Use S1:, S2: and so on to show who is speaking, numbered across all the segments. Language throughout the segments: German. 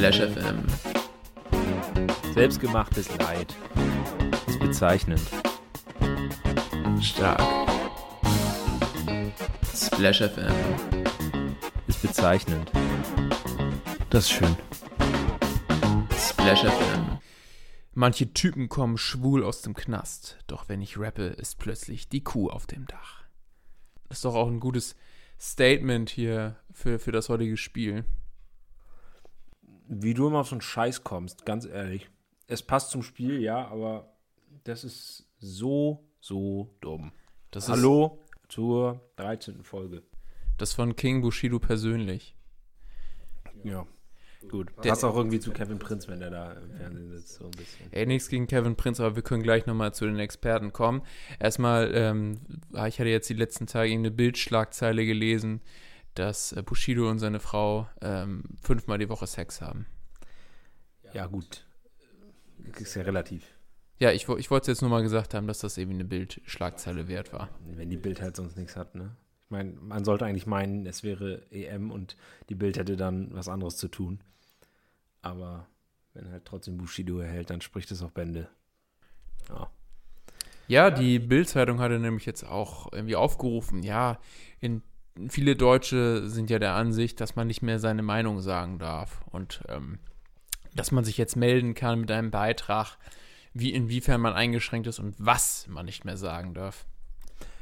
S1: Splash FM.
S2: Selbstgemachtes Leid. Ist bezeichnend.
S1: Stark. Splash FM.
S2: Ist bezeichnend.
S3: Das ist schön.
S1: Splash FM.
S3: Manche Typen kommen schwul aus dem Knast, doch wenn ich rappe, ist plötzlich die Kuh auf dem Dach. Das ist doch auch ein gutes Statement hier für, für das heutige Spiel.
S4: Wie du immer auf so einen Scheiß kommst, ganz ehrlich. Es passt zum Spiel, ja, aber das ist so, so dumm.
S3: Das ist
S4: Hallo zur 13. Folge.
S3: das von King Bushido persönlich.
S4: Ja, gut.
S3: Der-
S4: Passt auch irgendwie zu Kevin Prinz, wenn der da im Fernsehen sitzt, so ein bisschen.
S3: Ey, nichts gegen Kevin Prinz, aber wir können gleich nochmal zu den Experten kommen. Erstmal, ähm, ich hatte jetzt die letzten Tage eine Bildschlagzeile gelesen, dass äh, Bushido und seine Frau ähm, fünfmal die Woche Sex haben.
S4: Ja, gut. Ist ja relativ.
S3: Ja, ich, ich wollte es jetzt nur mal gesagt haben, dass das eben eine Bildschlagzeile wert war.
S4: Wenn die Bild halt sonst nichts hat, ne? Ich meine, man sollte eigentlich meinen, es wäre EM und die Bild hätte dann was anderes zu tun. Aber wenn halt trotzdem Bushido erhält, dann spricht es auch Bände. Ja.
S3: Ja, die Bild-Zeitung hatte nämlich jetzt auch irgendwie aufgerufen, ja, in, viele Deutsche sind ja der Ansicht, dass man nicht mehr seine Meinung sagen darf und ähm, dass man sich jetzt melden kann mit einem Beitrag, wie inwiefern man eingeschränkt ist und was man nicht mehr sagen darf.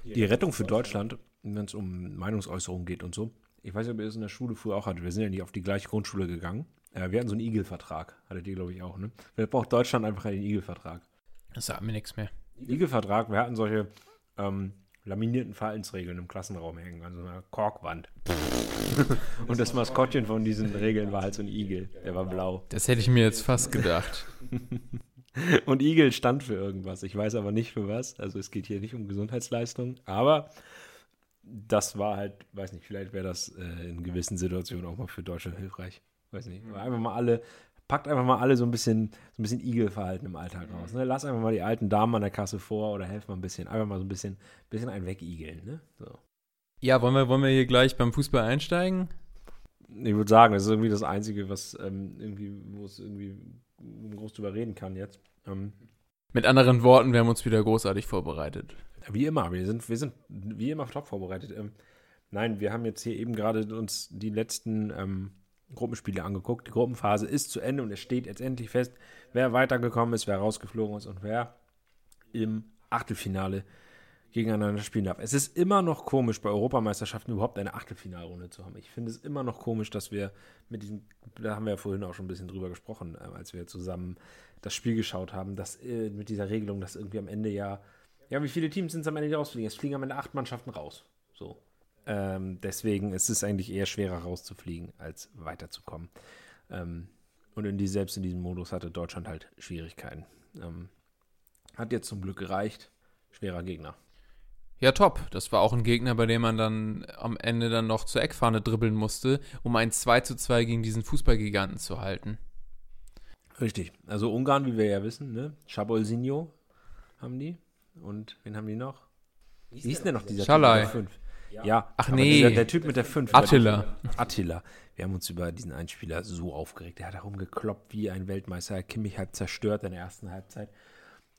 S4: Die Rettung für Deutschland, wenn es um Meinungsäußerung geht und so. Ich weiß nicht, ob ihr das in der Schule früher auch hattet. Wir sind ja nicht auf die gleiche Grundschule gegangen. Äh, wir hatten so einen Igel-Vertrag. Hattet ihr, glaube ich, auch, ne? Vielleicht braucht Deutschland einfach einen Igel-Vertrag.
S3: Das sagt mir nichts mehr.
S4: Igel-Vertrag, wir hatten solche ähm, laminierten Verhaltensregeln im Klassenraum hängen, an so einer Korkwand. und das Maskottchen von diesen Regeln war halt so ein Igel. Der war blau.
S3: Das hätte ich mir jetzt fast gedacht.
S4: Und Igel stand für irgendwas. Ich weiß aber nicht für was. Also es geht hier nicht um Gesundheitsleistung. Aber das war halt, weiß nicht, vielleicht wäre das äh, in gewissen Situationen auch mal für Deutschland hilfreich. Weiß nicht. Aber Einfach mal alle, packt einfach mal alle so ein bisschen, so ein bisschen Igelverhalten im Alltag raus. Ne? Lass einfach mal die alten Damen an der Kasse vor oder helft mal ein bisschen. Einfach mal so ein bisschen, bisschen ein Wegigeln. Ne? So.
S3: Ja, wollen wir, wollen wir hier gleich beim Fußball einsteigen?
S4: Ich würde sagen, das ist irgendwie das Einzige, was ähm, irgendwie, wo es irgendwie groß drüber reden kann jetzt. Ähm,
S3: Mit anderen Worten, wir haben uns wieder großartig vorbereitet.
S4: Wie immer, wir sind, wir sind wie immer top vorbereitet. Ähm, nein, wir haben jetzt hier eben gerade uns die letzten ähm, Gruppenspiele angeguckt. Die Gruppenphase ist zu Ende und es steht jetzt endlich fest, wer weitergekommen ist, wer rausgeflogen ist und wer im Achtelfinale gegeneinander spielen darf. Es ist immer noch komisch, bei Europameisterschaften überhaupt eine Achtelfinalrunde zu haben. Ich finde es immer noch komisch, dass wir mit diesem, da haben wir ja vorhin auch schon ein bisschen drüber gesprochen, äh, als wir zusammen das Spiel geschaut haben, dass äh, mit dieser Regelung, dass irgendwie am Ende ja, ja, wie viele Teams sind es am Ende, die rausfliegen? Es fliegen am Ende acht Mannschaften raus. So. Ähm, deswegen ist es eigentlich eher schwerer rauszufliegen, als weiterzukommen. Ähm, und in die, selbst in diesem Modus hatte Deutschland halt Schwierigkeiten. Ähm, hat jetzt zum Glück gereicht. Schwerer Gegner.
S3: Ja, top. Das war auch ein Gegner, bei dem man dann am Ende dann noch zur Eckfahne dribbeln musste, um ein 2 zu 2 gegen diesen Fußballgiganten zu halten.
S4: Richtig. Also Ungarn, wie wir ja wissen, ne? Chabolsinho haben die. Und wen haben die noch? Wie hieß denn der noch dieser
S3: Schalai.
S4: Typ mit der 5? Ja.
S3: Ach
S4: aber
S3: nee.
S4: Dieser, der Typ mit der 5.
S3: Attila.
S4: Attila. Wir haben uns über diesen Einspieler so aufgeregt. Der hat herumgekloppt wie ein Weltmeister. Er hat Kimmich halb zerstört in der ersten Halbzeit.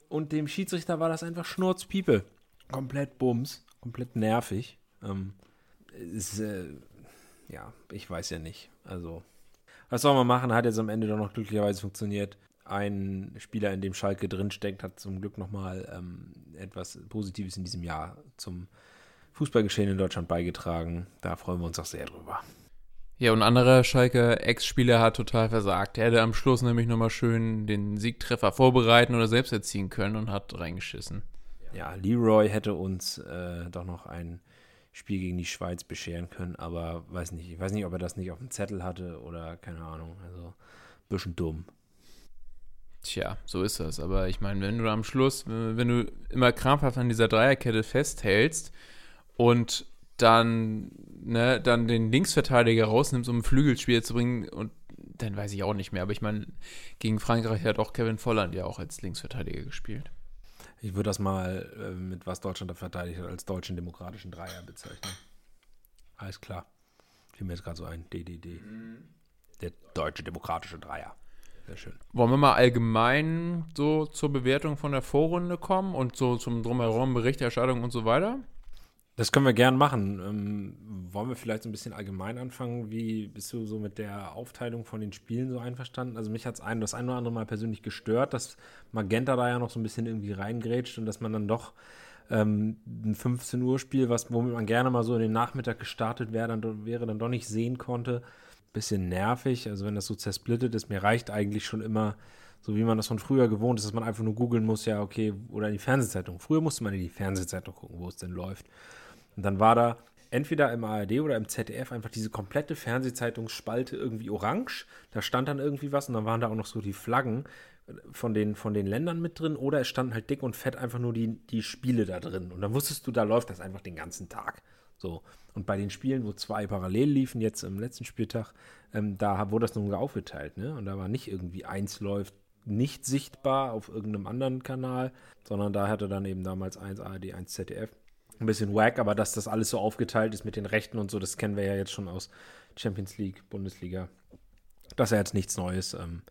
S4: Und dem Schiedsrichter war das einfach Schnurzpiepe. Komplett Bums. Komplett nervig. Ähm, ist, äh, ja, ich weiß ja nicht. Also, was soll man machen? Hat jetzt am Ende doch noch glücklicherweise funktioniert. Ein Spieler, in dem Schalke drinsteckt, hat zum Glück nochmal ähm, etwas Positives in diesem Jahr zum Fußballgeschehen in Deutschland beigetragen. Da freuen wir uns auch sehr drüber.
S3: Ja, und ein anderer Schalker Ex-Spieler hat total versagt. Er hätte am Schluss nämlich nochmal schön den Siegtreffer vorbereiten oder selbst erzielen können und hat reingeschissen.
S4: Ja, Leroy hätte uns äh, doch noch ein Spiel gegen die Schweiz bescheren können, aber weiß nicht, ich weiß nicht, ob er das nicht auf dem Zettel hatte oder keine Ahnung. Also, bisschen dumm.
S3: Tja, so ist das. Aber ich meine, wenn du am Schluss, wenn du immer krampfhaft an dieser Dreierkette festhältst und dann, ne, dann den Linksverteidiger rausnimmst, um ein Flügelspiel zu bringen und dann weiß ich auch nicht mehr. Aber ich meine, gegen Frankreich hat auch Kevin Volland ja auch als Linksverteidiger gespielt.
S4: Ich würde das mal äh, mit was Deutschland da verteidigt hat, als deutschen demokratischen Dreier bezeichnen. Alles klar. Fiel mir jetzt gerade so ein. DDD. der deutsche demokratische Dreier. Sehr schön.
S3: Wollen wir mal allgemein so zur Bewertung von der Vorrunde kommen und so zum Drumherum, Berichterstattung und so weiter?
S4: Das können wir gern machen. Ähm, wollen wir vielleicht so ein bisschen allgemein anfangen? Wie bist du so mit der Aufteilung von den Spielen so einverstanden? Also mich hat es ein, das ein oder andere Mal persönlich gestört, dass Magenta da ja noch so ein bisschen irgendwie reingrätscht und dass man dann doch ähm, ein 15 Uhr Spiel, womit man gerne mal so in den Nachmittag gestartet wäre, dann wäre dann doch nicht sehen konnte. Bisschen nervig. Also wenn das so zersplittet ist, mir reicht eigentlich schon immer so wie man das von früher gewohnt ist, dass man einfach nur googeln muss, ja, okay, oder in die Fernsehzeitung. Früher musste man in die Fernsehzeitung gucken, wo es denn läuft. Und dann war da entweder im ARD oder im ZDF einfach diese komplette Fernsehzeitungsspalte irgendwie orange. Da stand dann irgendwie was und dann waren da auch noch so die Flaggen von den, von den Ländern mit drin oder es standen halt dick und fett einfach nur die, die Spiele da drin. Und dann wusstest du, da läuft das einfach den ganzen Tag. So. Und bei den Spielen, wo zwei parallel liefen, jetzt im letzten Spieltag, ähm, da wurde das nun aufgeteilt, ne? Und da war nicht irgendwie eins läuft nicht sichtbar auf irgendeinem anderen Kanal, sondern da hatte dann eben damals eins ARD, eins ZDF ein bisschen wack, aber dass das alles so aufgeteilt ist mit den Rechten und so, das kennen wir ja jetzt schon aus Champions League, Bundesliga. Das ist ja jetzt nichts Neues, ähm,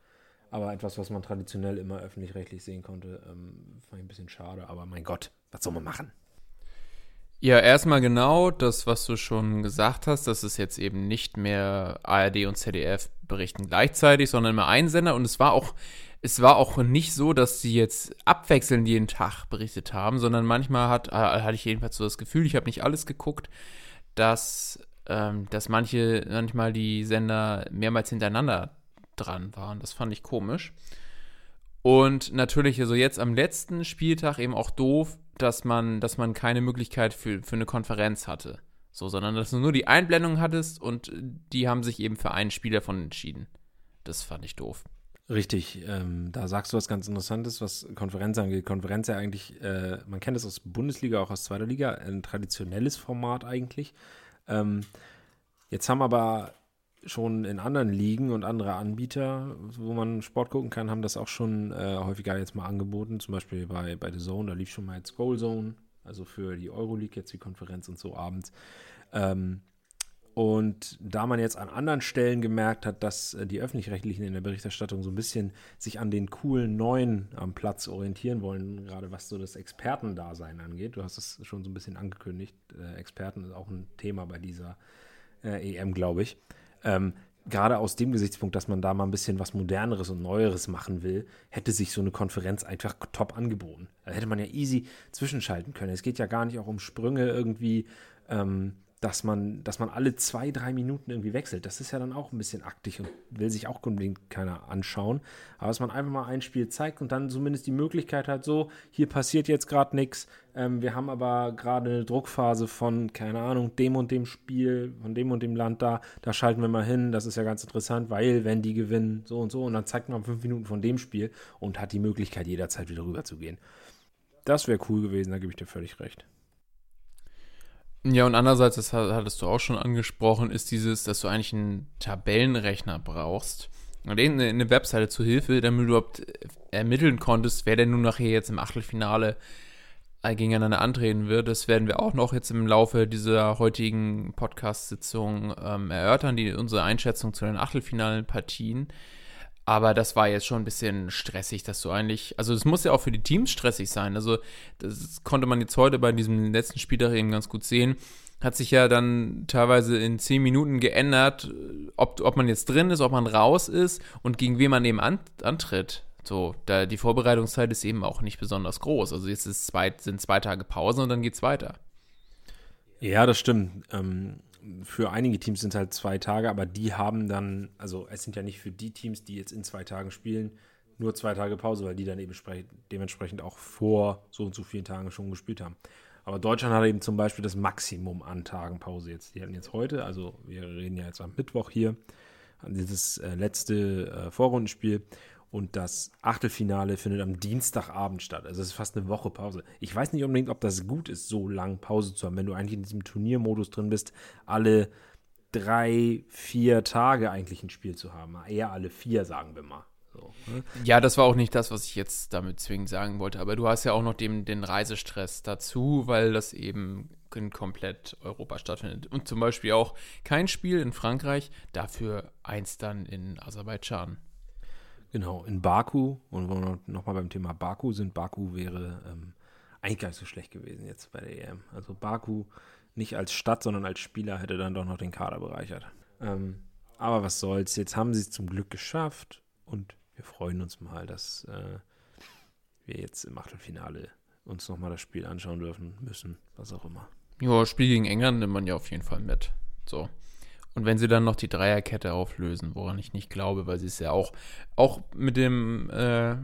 S4: aber etwas, was man traditionell immer öffentlich-rechtlich sehen konnte, ähm, fand ich ein bisschen schade, aber mein Gott, was soll man machen?
S3: Ja, erstmal genau das, was du schon gesagt hast, dass es jetzt eben nicht mehr ARD und ZDF berichten gleichzeitig, sondern immer ein Sender und es war auch es war auch nicht so, dass sie jetzt abwechselnd jeden Tag berichtet haben, sondern manchmal hat, äh, hatte ich jedenfalls so das Gefühl, ich habe nicht alles geguckt, dass, ähm, dass manche, manchmal die Sender mehrmals hintereinander dran waren. Das fand ich komisch. Und natürlich, also jetzt am letzten Spieltag eben auch doof, dass man, dass man keine Möglichkeit für, für eine Konferenz hatte. So, sondern dass du nur die Einblendung hattest und die haben sich eben für einen Spieler von entschieden. Das fand ich doof.
S4: Richtig, ähm, da sagst du was ganz Interessantes, was Konferenz angeht. Konferenz ja eigentlich, äh, man kennt es aus Bundesliga, auch aus zweiter Liga, ein traditionelles Format eigentlich. Ähm, jetzt haben aber schon in anderen Ligen und andere Anbieter, wo man Sport gucken kann, haben das auch schon äh, häufiger jetzt mal angeboten. Zum Beispiel bei, bei The Zone, da lief schon mal jetzt Goal Zone, also für die Euroleague jetzt die Konferenz und so abends. Ähm, und da man jetzt an anderen Stellen gemerkt hat, dass äh, die Öffentlich-Rechtlichen in der Berichterstattung so ein bisschen sich an den coolen Neuen am Platz orientieren wollen, gerade was so das Expertendasein angeht, du hast es schon so ein bisschen angekündigt, äh, Experten ist auch ein Thema bei dieser äh, EM, glaube ich. Ähm, gerade aus dem Gesichtspunkt, dass man da mal ein bisschen was Moderneres und Neueres machen will, hätte sich so eine Konferenz einfach top angeboten. Da hätte man ja easy zwischenschalten können. Es geht ja gar nicht auch um Sprünge irgendwie. Ähm, dass man, dass man alle zwei, drei Minuten irgendwie wechselt. Das ist ja dann auch ein bisschen aktig und will sich auch unbedingt keiner anschauen. Aber dass man einfach mal ein Spiel zeigt und dann zumindest die Möglichkeit hat, so, hier passiert jetzt gerade nichts. Ähm, wir haben aber gerade eine Druckphase von, keine Ahnung, dem und dem Spiel, von dem und dem Land da. Da schalten wir mal hin. Das ist ja ganz interessant, weil, wenn die gewinnen, so und so. Und dann zeigt man fünf Minuten von dem Spiel und hat die Möglichkeit, jederzeit wieder rüber zu gehen. Das wäre cool gewesen, da gebe ich dir völlig recht.
S3: Ja, und andererseits, das hattest du auch schon angesprochen, ist dieses, dass du eigentlich einen Tabellenrechner brauchst. Und eine Webseite zu Hilfe, damit du überhaupt ermitteln konntest, wer denn nun nachher jetzt im Achtelfinale äh, gegeneinander antreten wird. Das werden wir auch noch jetzt im Laufe dieser heutigen Podcast-Sitzung ähm, erörtern, die, unsere Einschätzung zu den Achtelfinalen-Partien. Aber das war jetzt schon ein bisschen stressig, dass du eigentlich, also es muss ja auch für die Teams stressig sein. Also das konnte man jetzt heute bei diesem letzten Spieltag eben ganz gut sehen. Hat sich ja dann teilweise in zehn Minuten geändert, ob, ob man jetzt drin ist, ob man raus ist und gegen wen man eben an, antritt. So, da die Vorbereitungszeit ist eben auch nicht besonders groß. Also jetzt zwei, sind zwei Tage Pause und dann geht's weiter.
S4: Ja, das stimmt. Ähm, für einige Teams sind es halt zwei Tage, aber die haben dann, also es sind ja nicht für die Teams, die jetzt in zwei Tagen spielen, nur zwei Tage Pause, weil die dann eben dementsprechend auch vor so und so vielen Tagen schon gespielt haben. Aber Deutschland hat eben zum Beispiel das Maximum an Tagen Pause jetzt. Die hatten jetzt heute, also wir reden ja jetzt am Mittwoch hier, dieses äh, letzte äh, Vorrundenspiel und das Achtelfinale findet am Dienstagabend statt. Also es ist fast eine Woche Pause. Ich weiß nicht unbedingt, ob das gut ist, so lang Pause zu haben, wenn du eigentlich in diesem Turniermodus drin bist, alle drei, vier Tage eigentlich ein Spiel zu haben. Eher alle vier, sagen wir mal. So,
S3: ne? Ja, das war auch nicht das, was ich jetzt damit zwingend sagen wollte. Aber du hast ja auch noch den, den Reisestress dazu, weil das eben in komplett Europa stattfindet. Und zum Beispiel auch kein Spiel in Frankreich, dafür eins dann in Aserbaidschan.
S4: Genau, in Baku. Und nochmal beim Thema Baku sind, Baku wäre ähm, eigentlich gar nicht so schlecht gewesen jetzt bei der EM. Also Baku nicht als Stadt, sondern als Spieler hätte dann doch noch den Kader bereichert. Ähm, aber was soll's, jetzt haben sie es zum Glück geschafft und wir freuen uns mal, dass äh, wir jetzt im Achtelfinale uns nochmal das Spiel anschauen dürfen müssen, was auch immer.
S3: Ja, Spiel gegen England nimmt man ja auf jeden Fall mit. So. Und wenn sie dann noch die Dreierkette auflösen, woran ich nicht glaube, weil sie es ja auch, auch mit dem äh,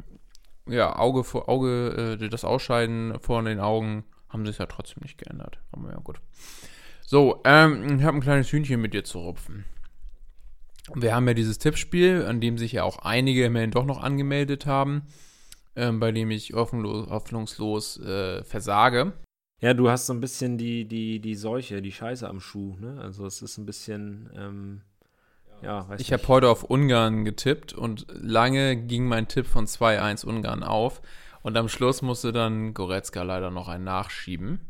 S3: ja, Auge vor Auge, äh, das Ausscheiden vor den Augen, haben sie es ja trotzdem nicht geändert. Aber ja, gut. So, ähm, ich habe ein kleines Hühnchen mit dir zu rupfen. Wir haben ja dieses Tippspiel, an dem sich ja auch einige immerhin doch noch angemeldet haben, ähm, bei dem ich hoffnungslos, äh, versage.
S4: Ja, du hast so ein bisschen die, die, die Seuche, die Scheiße am Schuh, ne? Also es ist ein bisschen, ähm, ja, weiß
S3: Ich habe heute auf Ungarn getippt und lange ging mein Tipp von 2-1 Ungarn auf. Und am Schluss musste dann Goretzka leider noch einen nachschieben.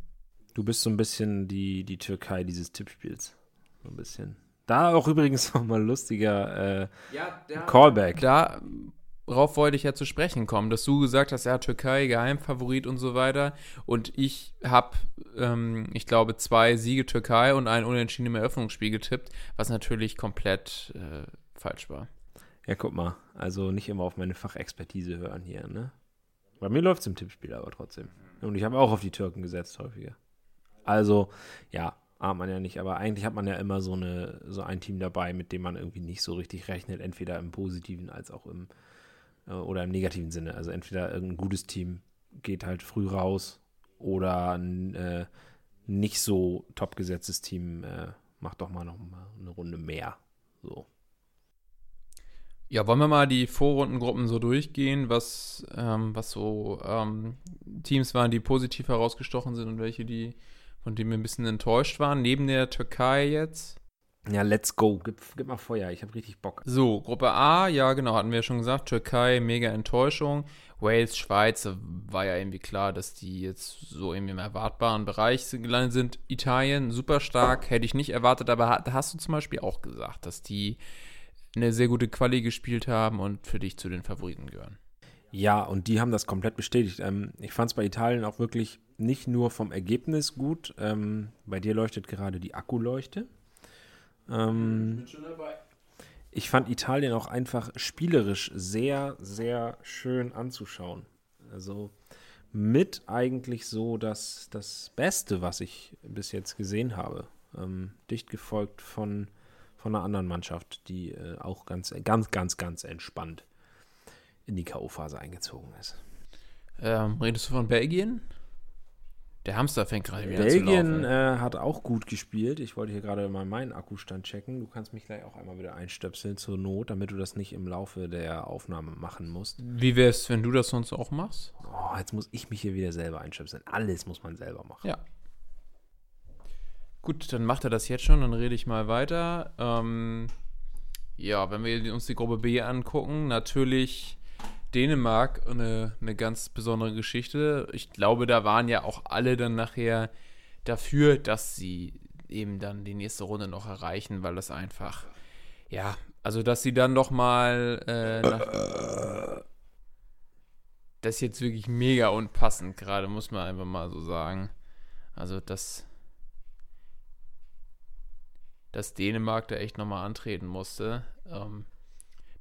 S4: Du bist so ein bisschen die, die Türkei dieses Tippspiels. So ein bisschen. Da auch übrigens nochmal lustiger äh, Callback.
S3: Darauf wollte ich ja zu sprechen kommen, dass du gesagt hast, ja, Türkei, Geheimfavorit und so weiter. Und ich habe, ähm, ich glaube, zwei Siege Türkei und ein Unentschieden im Eröffnungsspiel getippt, was natürlich komplett äh, falsch war.
S4: Ja, guck mal. Also nicht immer auf meine Fachexpertise hören hier, ne? Bei mir läuft es im Tippspiel aber trotzdem. Und ich habe auch auf die Türken gesetzt häufiger. Also, ja, ahnt man ja nicht, aber eigentlich hat man ja immer so, eine, so ein Team dabei, mit dem man irgendwie nicht so richtig rechnet, entweder im positiven als auch im oder im negativen Sinne. Also entweder irgendein gutes Team geht halt früh raus oder ein äh, nicht so top gesetztes Team äh, macht doch mal noch mal eine Runde mehr. So.
S3: Ja, wollen wir mal die Vorrundengruppen so durchgehen, was, ähm, was so ähm, Teams waren, die positiv herausgestochen sind und welche, die von denen wir ein bisschen enttäuscht waren, neben der Türkei jetzt.
S4: Ja, let's go. Gib, gib mal Feuer. Ich habe richtig Bock.
S3: So, Gruppe A, ja, genau, hatten wir ja schon gesagt. Türkei, mega Enttäuschung. Wales, Schweiz, war ja irgendwie klar, dass die jetzt so irgendwie im erwartbaren Bereich gelandet sind. Italien, super stark, hätte ich nicht erwartet, aber da hast du zum Beispiel auch gesagt, dass die eine sehr gute Quali gespielt haben und für dich zu den Favoriten gehören.
S4: Ja, und die haben das komplett bestätigt. Ähm, ich fand es bei Italien auch wirklich nicht nur vom Ergebnis gut. Ähm, bei dir leuchtet gerade die Akkuleuchte. Ähm, ich fand Italien auch einfach spielerisch sehr, sehr schön anzuschauen. Also mit eigentlich so das, das Beste, was ich bis jetzt gesehen habe. Ähm, dicht gefolgt von, von einer anderen Mannschaft, die äh, auch ganz, ganz, ganz, ganz entspannt in die K.O.-Phase eingezogen ist.
S3: Ähm, redest du von Belgien? Der Hamster fängt gerade wieder
S4: Belgien
S3: zu laufen.
S4: äh, hat auch gut gespielt. Ich wollte hier gerade mal meinen Akkustand checken. Du kannst mich gleich auch einmal wieder einstöpseln zur Not, damit du das nicht im Laufe der Aufnahme machen musst.
S3: Wie wär's, wenn du das sonst auch machst?
S4: Oh, jetzt muss ich mich hier wieder selber einstöpseln. Alles muss man selber machen.
S3: Ja. Gut, dann macht er das jetzt schon, dann rede ich mal weiter. Ähm, ja, wenn wir uns die Gruppe B angucken, natürlich Dänemark eine, eine ganz besondere Geschichte. Ich glaube, da waren ja auch alle dann nachher dafür, dass sie eben dann die nächste Runde noch erreichen, weil das einfach, ja, also dass sie dann noch mal äh, das ist jetzt wirklich mega unpassend gerade, muss man einfach mal so sagen. Also dass dass Dänemark da echt nochmal antreten musste. Ähm,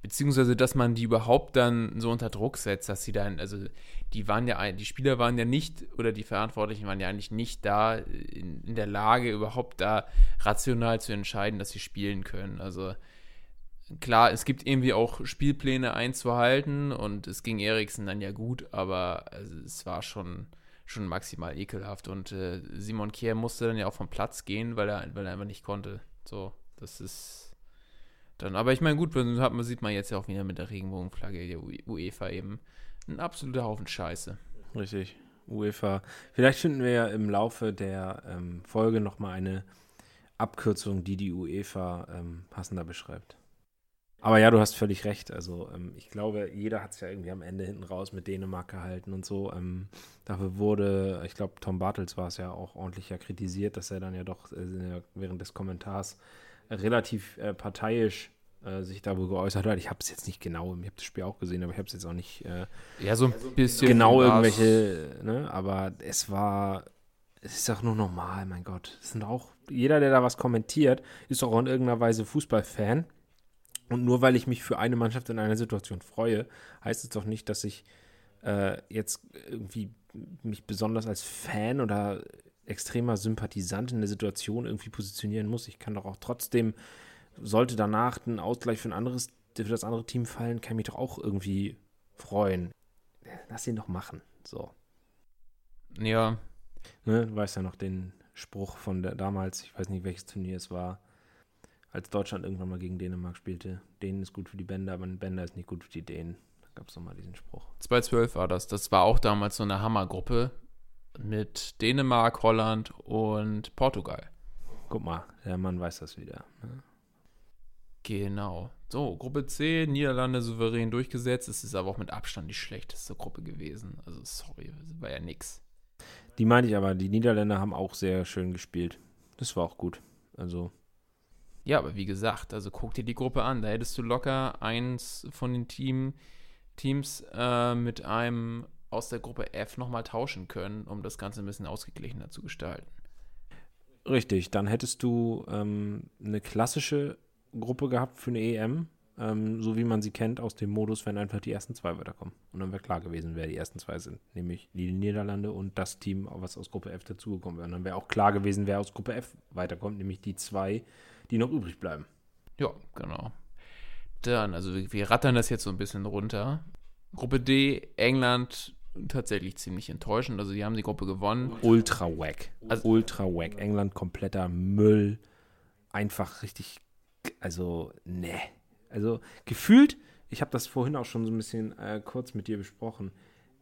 S3: beziehungsweise, dass man die überhaupt dann so unter Druck setzt, dass sie dann, also die waren ja, die Spieler waren ja nicht, oder die Verantwortlichen waren ja eigentlich nicht da in, in der Lage, überhaupt da rational zu entscheiden, dass sie spielen können. Also klar, es gibt irgendwie auch Spielpläne einzuhalten und es ging Eriksen dann ja gut, aber also, es war schon, schon maximal ekelhaft und äh, Simon Kier musste dann ja auch vom Platz gehen, weil er, weil er einfach nicht konnte. So, das ist dann, aber ich meine, gut, man, hat, sieht man jetzt ja auch wieder mit der Regenbogenflagge der UE- UEFA eben ein absoluter Haufen Scheiße.
S4: Richtig. UEFA. Vielleicht finden wir ja im Laufe der ähm, Folge nochmal eine Abkürzung, die die UEFA ähm, passender beschreibt. Aber ja, du hast völlig recht. Also ähm, ich glaube, jeder hat es ja irgendwie am Ende hinten raus mit Dänemark gehalten und so. Ähm, dafür wurde, ich glaube, Tom Bartels war es ja auch ordentlich ja kritisiert, dass er dann ja doch äh, während des Kommentars relativ äh, parteiisch äh, sich da wohl geäußert hat. Ich habe es jetzt nicht genau, ich habe das Spiel auch gesehen, aber ich habe es jetzt auch nicht äh,
S3: Ja, so ein bisschen.
S4: genau irgendwelche, ne? Aber es war, es ist auch nur normal, mein Gott. Es sind auch, jeder, der da was kommentiert, ist auch in irgendeiner Weise Fußballfan. Und nur weil ich mich für eine Mannschaft in einer Situation freue, heißt es doch nicht, dass ich äh, jetzt irgendwie mich besonders als Fan oder extremer Sympathisant in der Situation irgendwie positionieren muss. Ich kann doch auch trotzdem, sollte danach ein Ausgleich für ein anderes, für das andere Team fallen, kann ich mich doch auch irgendwie freuen. Lass ihn doch machen. So.
S3: Ja,
S4: Ne, du weißt ja noch den Spruch von der damals, ich weiß nicht, welches Turnier es war, als Deutschland irgendwann mal gegen Dänemark spielte. Dänen ist gut für die Bänder, aber ein Bänder ist nicht gut für die Dänen. Da gab es nochmal diesen Spruch.
S3: 2012 war das. Das war auch damals so eine Hammergruppe mit Dänemark, Holland und Portugal.
S4: Guck mal, der Mann weiß das wieder. Ne?
S3: Genau. So, Gruppe C, Niederlande souverän durchgesetzt. Es ist aber auch mit Abstand die schlechteste Gruppe gewesen. Also, sorry, war ja nix.
S4: Die meine ich aber, die Niederländer haben auch sehr schön gespielt. Das war auch gut. Also,
S3: Ja, aber wie gesagt, also guck dir die Gruppe an. Da hättest du locker eins von den Team, Teams äh, mit einem aus der Gruppe F nochmal tauschen können, um das Ganze ein bisschen ausgeglichener zu gestalten.
S4: richtig, dann hättest du ähm, eine klassische Gruppe gehabt für eine EM, ähm, so wie man sie kennt aus dem Modus, wenn einfach die ersten zwei weiterkommen. Und dann wäre klar gewesen, wer die ersten zwei sind, nämlich die Niederlande und das Team, was aus Gruppe F dazugekommen wäre. Und dann wäre auch klar gewesen, wer aus Gruppe F weiterkommt, nämlich die zwei, die noch übrig bleiben.
S3: Ja, genau. Dann, also wir, wir rattern das jetzt so ein bisschen runter. Gruppe D, England tatsächlich ziemlich enttäuschend. Also die haben die Gruppe gewonnen.
S4: Ultra wack.
S3: Also-
S4: Ultra wack. England kompletter Müll. Einfach richtig, also, ne. Also, gefühlt, ich habe das vorhin auch schon so ein bisschen äh, kurz mit dir besprochen.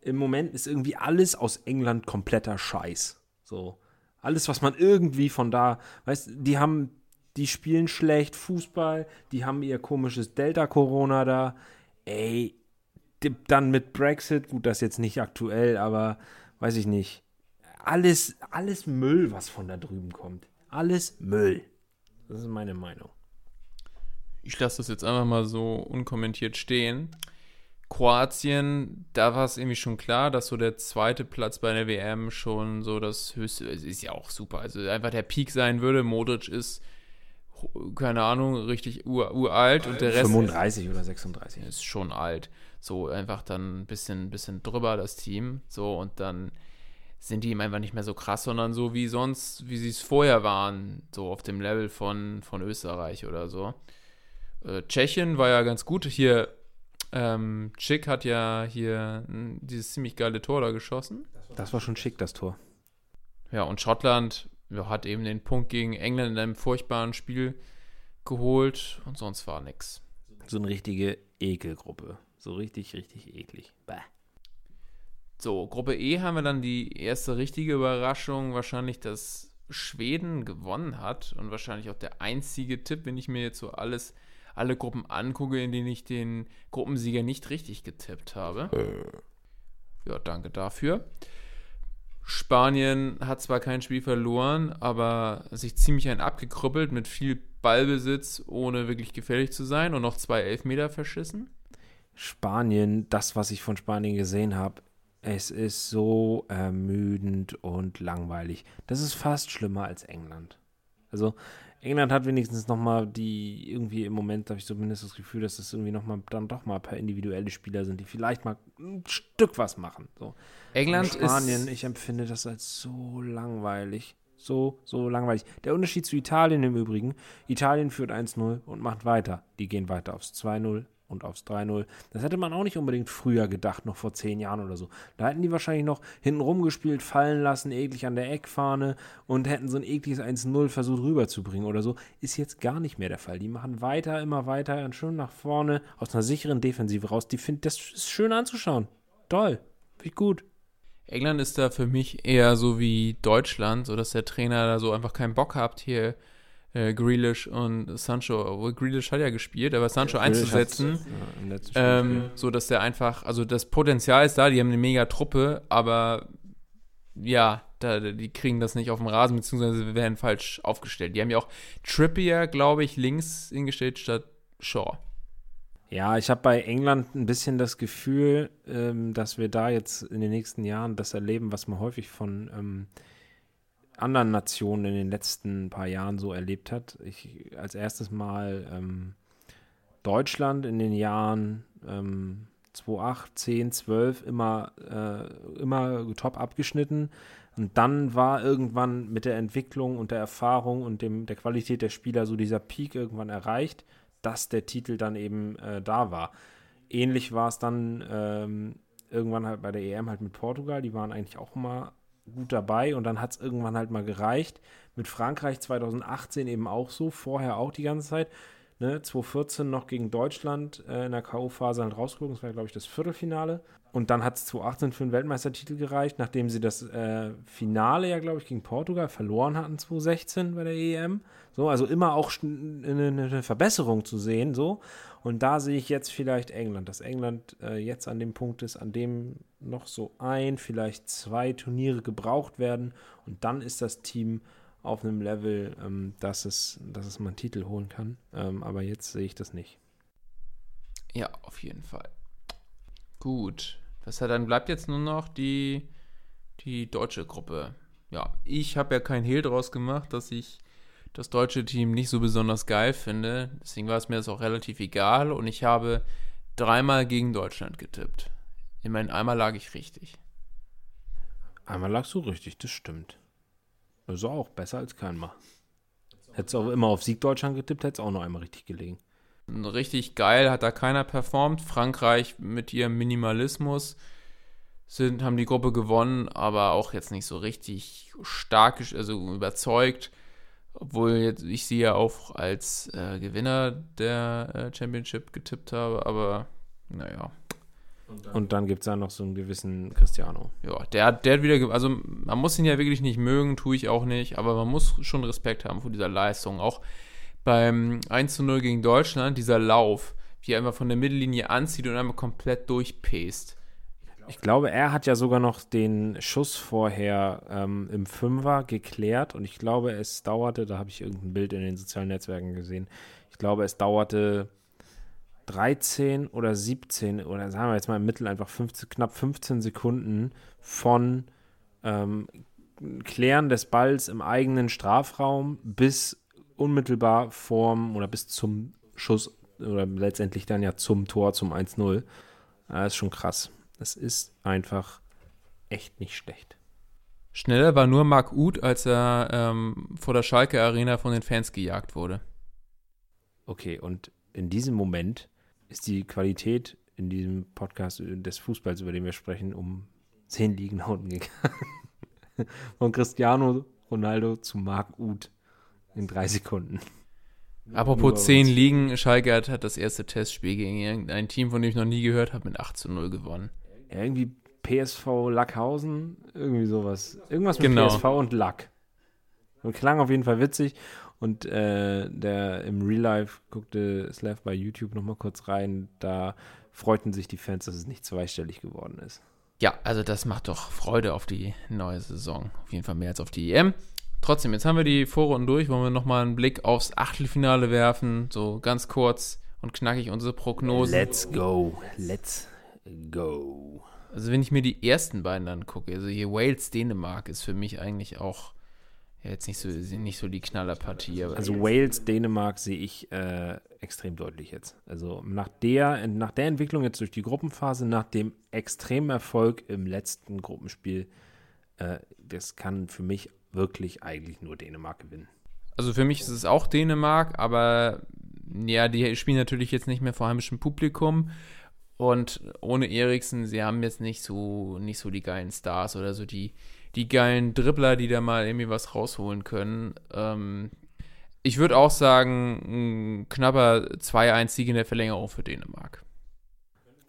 S4: Im Moment ist irgendwie alles aus England kompletter Scheiß. So. Alles, was man irgendwie von da, weißt die haben, die spielen schlecht Fußball, die haben ihr komisches Delta-Corona da. Ey, dann mit Brexit, gut, das jetzt nicht aktuell, aber weiß ich nicht. Alles, alles Müll, was von da drüben kommt. Alles Müll. Das ist meine Meinung.
S3: Ich lasse das jetzt einfach mal so unkommentiert stehen. Kroatien, da war es irgendwie schon klar, dass so der zweite Platz bei der WM schon so das höchste, ist ja auch super, also einfach der Peak sein würde. Modric ist, keine Ahnung, richtig ur, uralt und der Rest
S4: 35 oder 36.
S3: ist schon alt. So einfach dann ein bisschen, bisschen drüber das Team. So und dann sind die ihm einfach nicht mehr so krass, sondern so wie sonst, wie sie es vorher waren, so auf dem Level von, von Österreich oder so. Äh, Tschechien war ja ganz gut. Hier, ähm, Chick hat ja hier mh, dieses ziemlich geile Tor da geschossen.
S4: Das war schon schick, das Tor.
S3: Ja, und Schottland ja, hat eben den Punkt gegen England in einem furchtbaren Spiel geholt und sonst war nix.
S4: So eine richtige Ekelgruppe. So richtig, richtig eklig. Bäh.
S3: So, Gruppe E haben wir dann die erste richtige Überraschung, wahrscheinlich, dass Schweden gewonnen hat und wahrscheinlich auch der einzige Tipp, wenn ich mir jetzt so alles, alle Gruppen angucke, in denen ich den Gruppensieger nicht richtig getippt habe. Ja, danke dafür. Spanien hat zwar kein Spiel verloren, aber sich ziemlich ein abgekrüppelt mit viel Ballbesitz, ohne wirklich gefährlich zu sein und noch zwei Elfmeter verschissen.
S4: Spanien, das, was ich von Spanien gesehen habe, es ist so ermüdend und langweilig. Das ist fast schlimmer als England. Also England hat wenigstens noch mal die irgendwie im Moment habe ich zumindest das Gefühl, dass das irgendwie noch mal dann doch mal ein paar individuelle Spieler sind, die vielleicht mal ein Stück was machen. So.
S3: England
S4: Und Spanien,
S3: ist
S4: ich empfinde das als so langweilig. So, so langweilig. Der Unterschied zu Italien im Übrigen, Italien führt 1-0 und macht weiter. Die gehen weiter aufs 2-0 und aufs 3-0. Das hätte man auch nicht unbedingt früher gedacht, noch vor zehn Jahren oder so. Da hätten die wahrscheinlich noch hinten rumgespielt, fallen lassen, eklig an der Eckfahne und hätten so ein ekliges 1-0 versucht rüberzubringen oder so. Ist jetzt gar nicht mehr der Fall. Die machen weiter, immer weiter schön nach vorne, aus einer sicheren Defensive raus. Die finden, das ist schön anzuschauen. Toll. Finde ich gut.
S3: England ist da für mich eher so wie Deutschland, so dass der Trainer da so einfach keinen Bock hat, hier äh, Grealish und Sancho, obwohl Grealish hat ja gespielt, aber Sancho einzusetzen,
S4: Ja, letzten Spiel.
S3: ähm, so dass der einfach, also das Potenzial ist da, die haben eine mega Truppe, aber ja, da, die kriegen das nicht auf dem Rasen, beziehungsweise werden falsch aufgestellt. Die haben ja auch Trippier, glaube ich, links hingestellt statt Shaw.
S4: Ja, ich habe bei England ein bisschen das Gefühl, ähm, dass wir da jetzt in den nächsten Jahren das erleben, was man häufig von ähm, anderen Nationen in den letzten paar Jahren so erlebt hat. Ich als erstes Mal ähm, Deutschland in den Jahren ähm, 2008, 10, 12 immer, äh, immer top abgeschnitten. Und dann war irgendwann mit der Entwicklung und der Erfahrung und dem, der Qualität der Spieler so dieser Peak irgendwann erreicht, dass der Titel dann eben äh, da war. Ähnlich war es dann ähm, irgendwann halt bei der EM halt mit Portugal. Die waren eigentlich auch immer gut dabei und dann hat es irgendwann halt mal gereicht. Mit Frankreich 2018 eben auch so, vorher auch die ganze Zeit. Ne, 2014 noch gegen Deutschland äh, in der K.O.-Phase halt rausgeflogen. Das war, glaube ich, das Viertelfinale. Und dann hat es 2018 für den Weltmeistertitel gereicht, nachdem sie das äh, Finale ja, glaube ich, gegen Portugal verloren hatten 2016 bei der EM. So, also immer auch eine, eine Verbesserung zu sehen. So. Und da sehe ich jetzt vielleicht England, dass England äh, jetzt an dem Punkt ist, an dem noch so ein, vielleicht zwei Turniere gebraucht werden. Und dann ist das Team auf einem Level, ähm, dass, es, dass es mal einen Titel holen kann. Ähm, aber jetzt sehe ich das nicht.
S3: Ja, auf jeden Fall. Gut. Das heißt, dann bleibt jetzt nur noch die, die deutsche Gruppe. Ja, ich habe ja kein Hehl draus gemacht, dass ich das deutsche Team nicht so besonders geil finde. Deswegen war es mir das auch relativ egal und ich habe dreimal gegen Deutschland getippt. Immerhin einmal lag ich richtig.
S4: Einmal lagst du richtig, das stimmt. Also auch besser als keinmal. Hättest du auch immer auf Sieg Deutschland getippt, hättest auch noch einmal richtig gelegen.
S3: Richtig geil hat da keiner performt. Frankreich mit ihrem Minimalismus sind, haben die Gruppe gewonnen, aber auch jetzt nicht so richtig stark, also überzeugt. Obwohl jetzt ich sie ja auch als äh, Gewinner der äh, Championship getippt habe, aber naja.
S4: Und dann gibt es da noch so einen gewissen Cristiano.
S3: Ja, der, hat- der hat wieder, also man muss ihn ja wirklich nicht mögen, tue ich auch nicht, aber man muss schon Respekt haben vor dieser Leistung. Auch beim 1 zu 0 gegen Deutschland, dieser Lauf, wie er einfach von der Mittellinie anzieht und einmal komplett durchpest.
S4: Ich glaube, er hat ja sogar noch den Schuss vorher ähm, im Fünfer geklärt und ich glaube, es dauerte, da habe ich irgendein Bild in den sozialen Netzwerken gesehen, ich glaube, es dauerte 13 oder 17 oder sagen wir jetzt mal im Mittel einfach 15, knapp 15 Sekunden von ähm, Klären des Balls im eigenen Strafraum bis unmittelbar vorm oder bis zum Schuss oder letztendlich dann ja zum Tor, zum 1-0. Das ist schon krass. Das ist einfach echt nicht schlecht.
S3: Schneller war nur Marc Uth, als er ähm, vor der Schalke Arena von den Fans gejagt wurde.
S4: Okay, und in diesem Moment ist die Qualität in diesem Podcast des Fußballs, über den wir sprechen, um zehn Ligen nach unten gegangen. Von Cristiano Ronaldo zu Marc Uth in drei Sekunden.
S3: Apropos
S4: Nur
S3: 10
S4: uns.
S3: Ligen, Schalke hat, hat das erste Testspiel gegen irgendein Team, von dem ich noch nie gehört habe, mit 8 zu 0 gewonnen.
S4: Irgendwie PSV Lackhausen, irgendwie sowas. Irgendwas mit
S3: Genau.
S4: PSV und Lack. Und klang auf jeden Fall witzig. Und äh, der im Real Life guckte Slav bei YouTube nochmal kurz rein. Da freuten sich die Fans, dass es nicht zweistellig geworden ist.
S3: Ja, also das macht doch Freude auf die neue Saison. Auf jeden Fall mehr als auf die EM. Trotzdem, jetzt haben wir die Vorrunden durch. Wollen wir nochmal einen Blick aufs Achtelfinale werfen? So ganz kurz und knackig unsere Prognosen.
S4: Let's go. Let's go.
S3: Also wenn ich mir die ersten beiden angucke, also hier Wales, Dänemark ist für mich eigentlich auch ja, jetzt nicht so, nicht so die Knallerpartie.
S4: Also Wales, Dänemark sehe ich äh, extrem deutlich jetzt. Also nach der, nach der Entwicklung jetzt durch die Gruppenphase, nach dem extremen Erfolg im letzten Gruppenspiel, äh, das kann für mich wirklich eigentlich nur Dänemark gewinnen.
S3: Also für mich ist es auch Dänemark, aber ja, die spielen natürlich jetzt nicht mehr vor heimischem Publikum. Und ohne Eriksen, sie haben jetzt nicht so, nicht so die geilen Stars oder so die, die geilen Dribbler, die da mal irgendwie was rausholen können. Ähm, ich würde auch sagen, ein knapper 2-1-Sieg in der Verlängerung für Dänemark.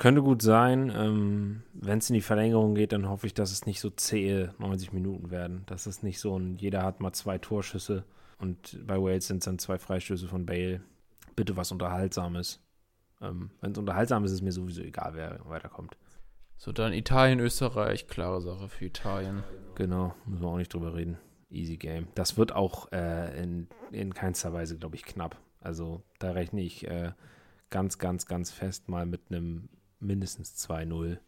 S4: Könnte gut sein. Ähm, Wenn es in die Verlängerung geht, dann hoffe ich, dass es nicht so zähe 90 Minuten werden. Dass es nicht so ein, jeder hat mal zwei Torschüsse Und bei Wales sind es dann zwei Freistöße von Bale. Bitte was Unterhaltsames. Ähm, Wenn es unterhaltsam ist, ist mir sowieso egal, wer weiterkommt.
S3: So, dann Italien, Österreich, klare Sache für Italien.
S4: Genau, müssen wir auch nicht drüber reden. Easy Game. Das wird auch äh, in, in keinster Weise, glaube ich, knapp. Also da rechne ich äh, ganz, ganz, ganz fest mal mit einem mindestens 2-0.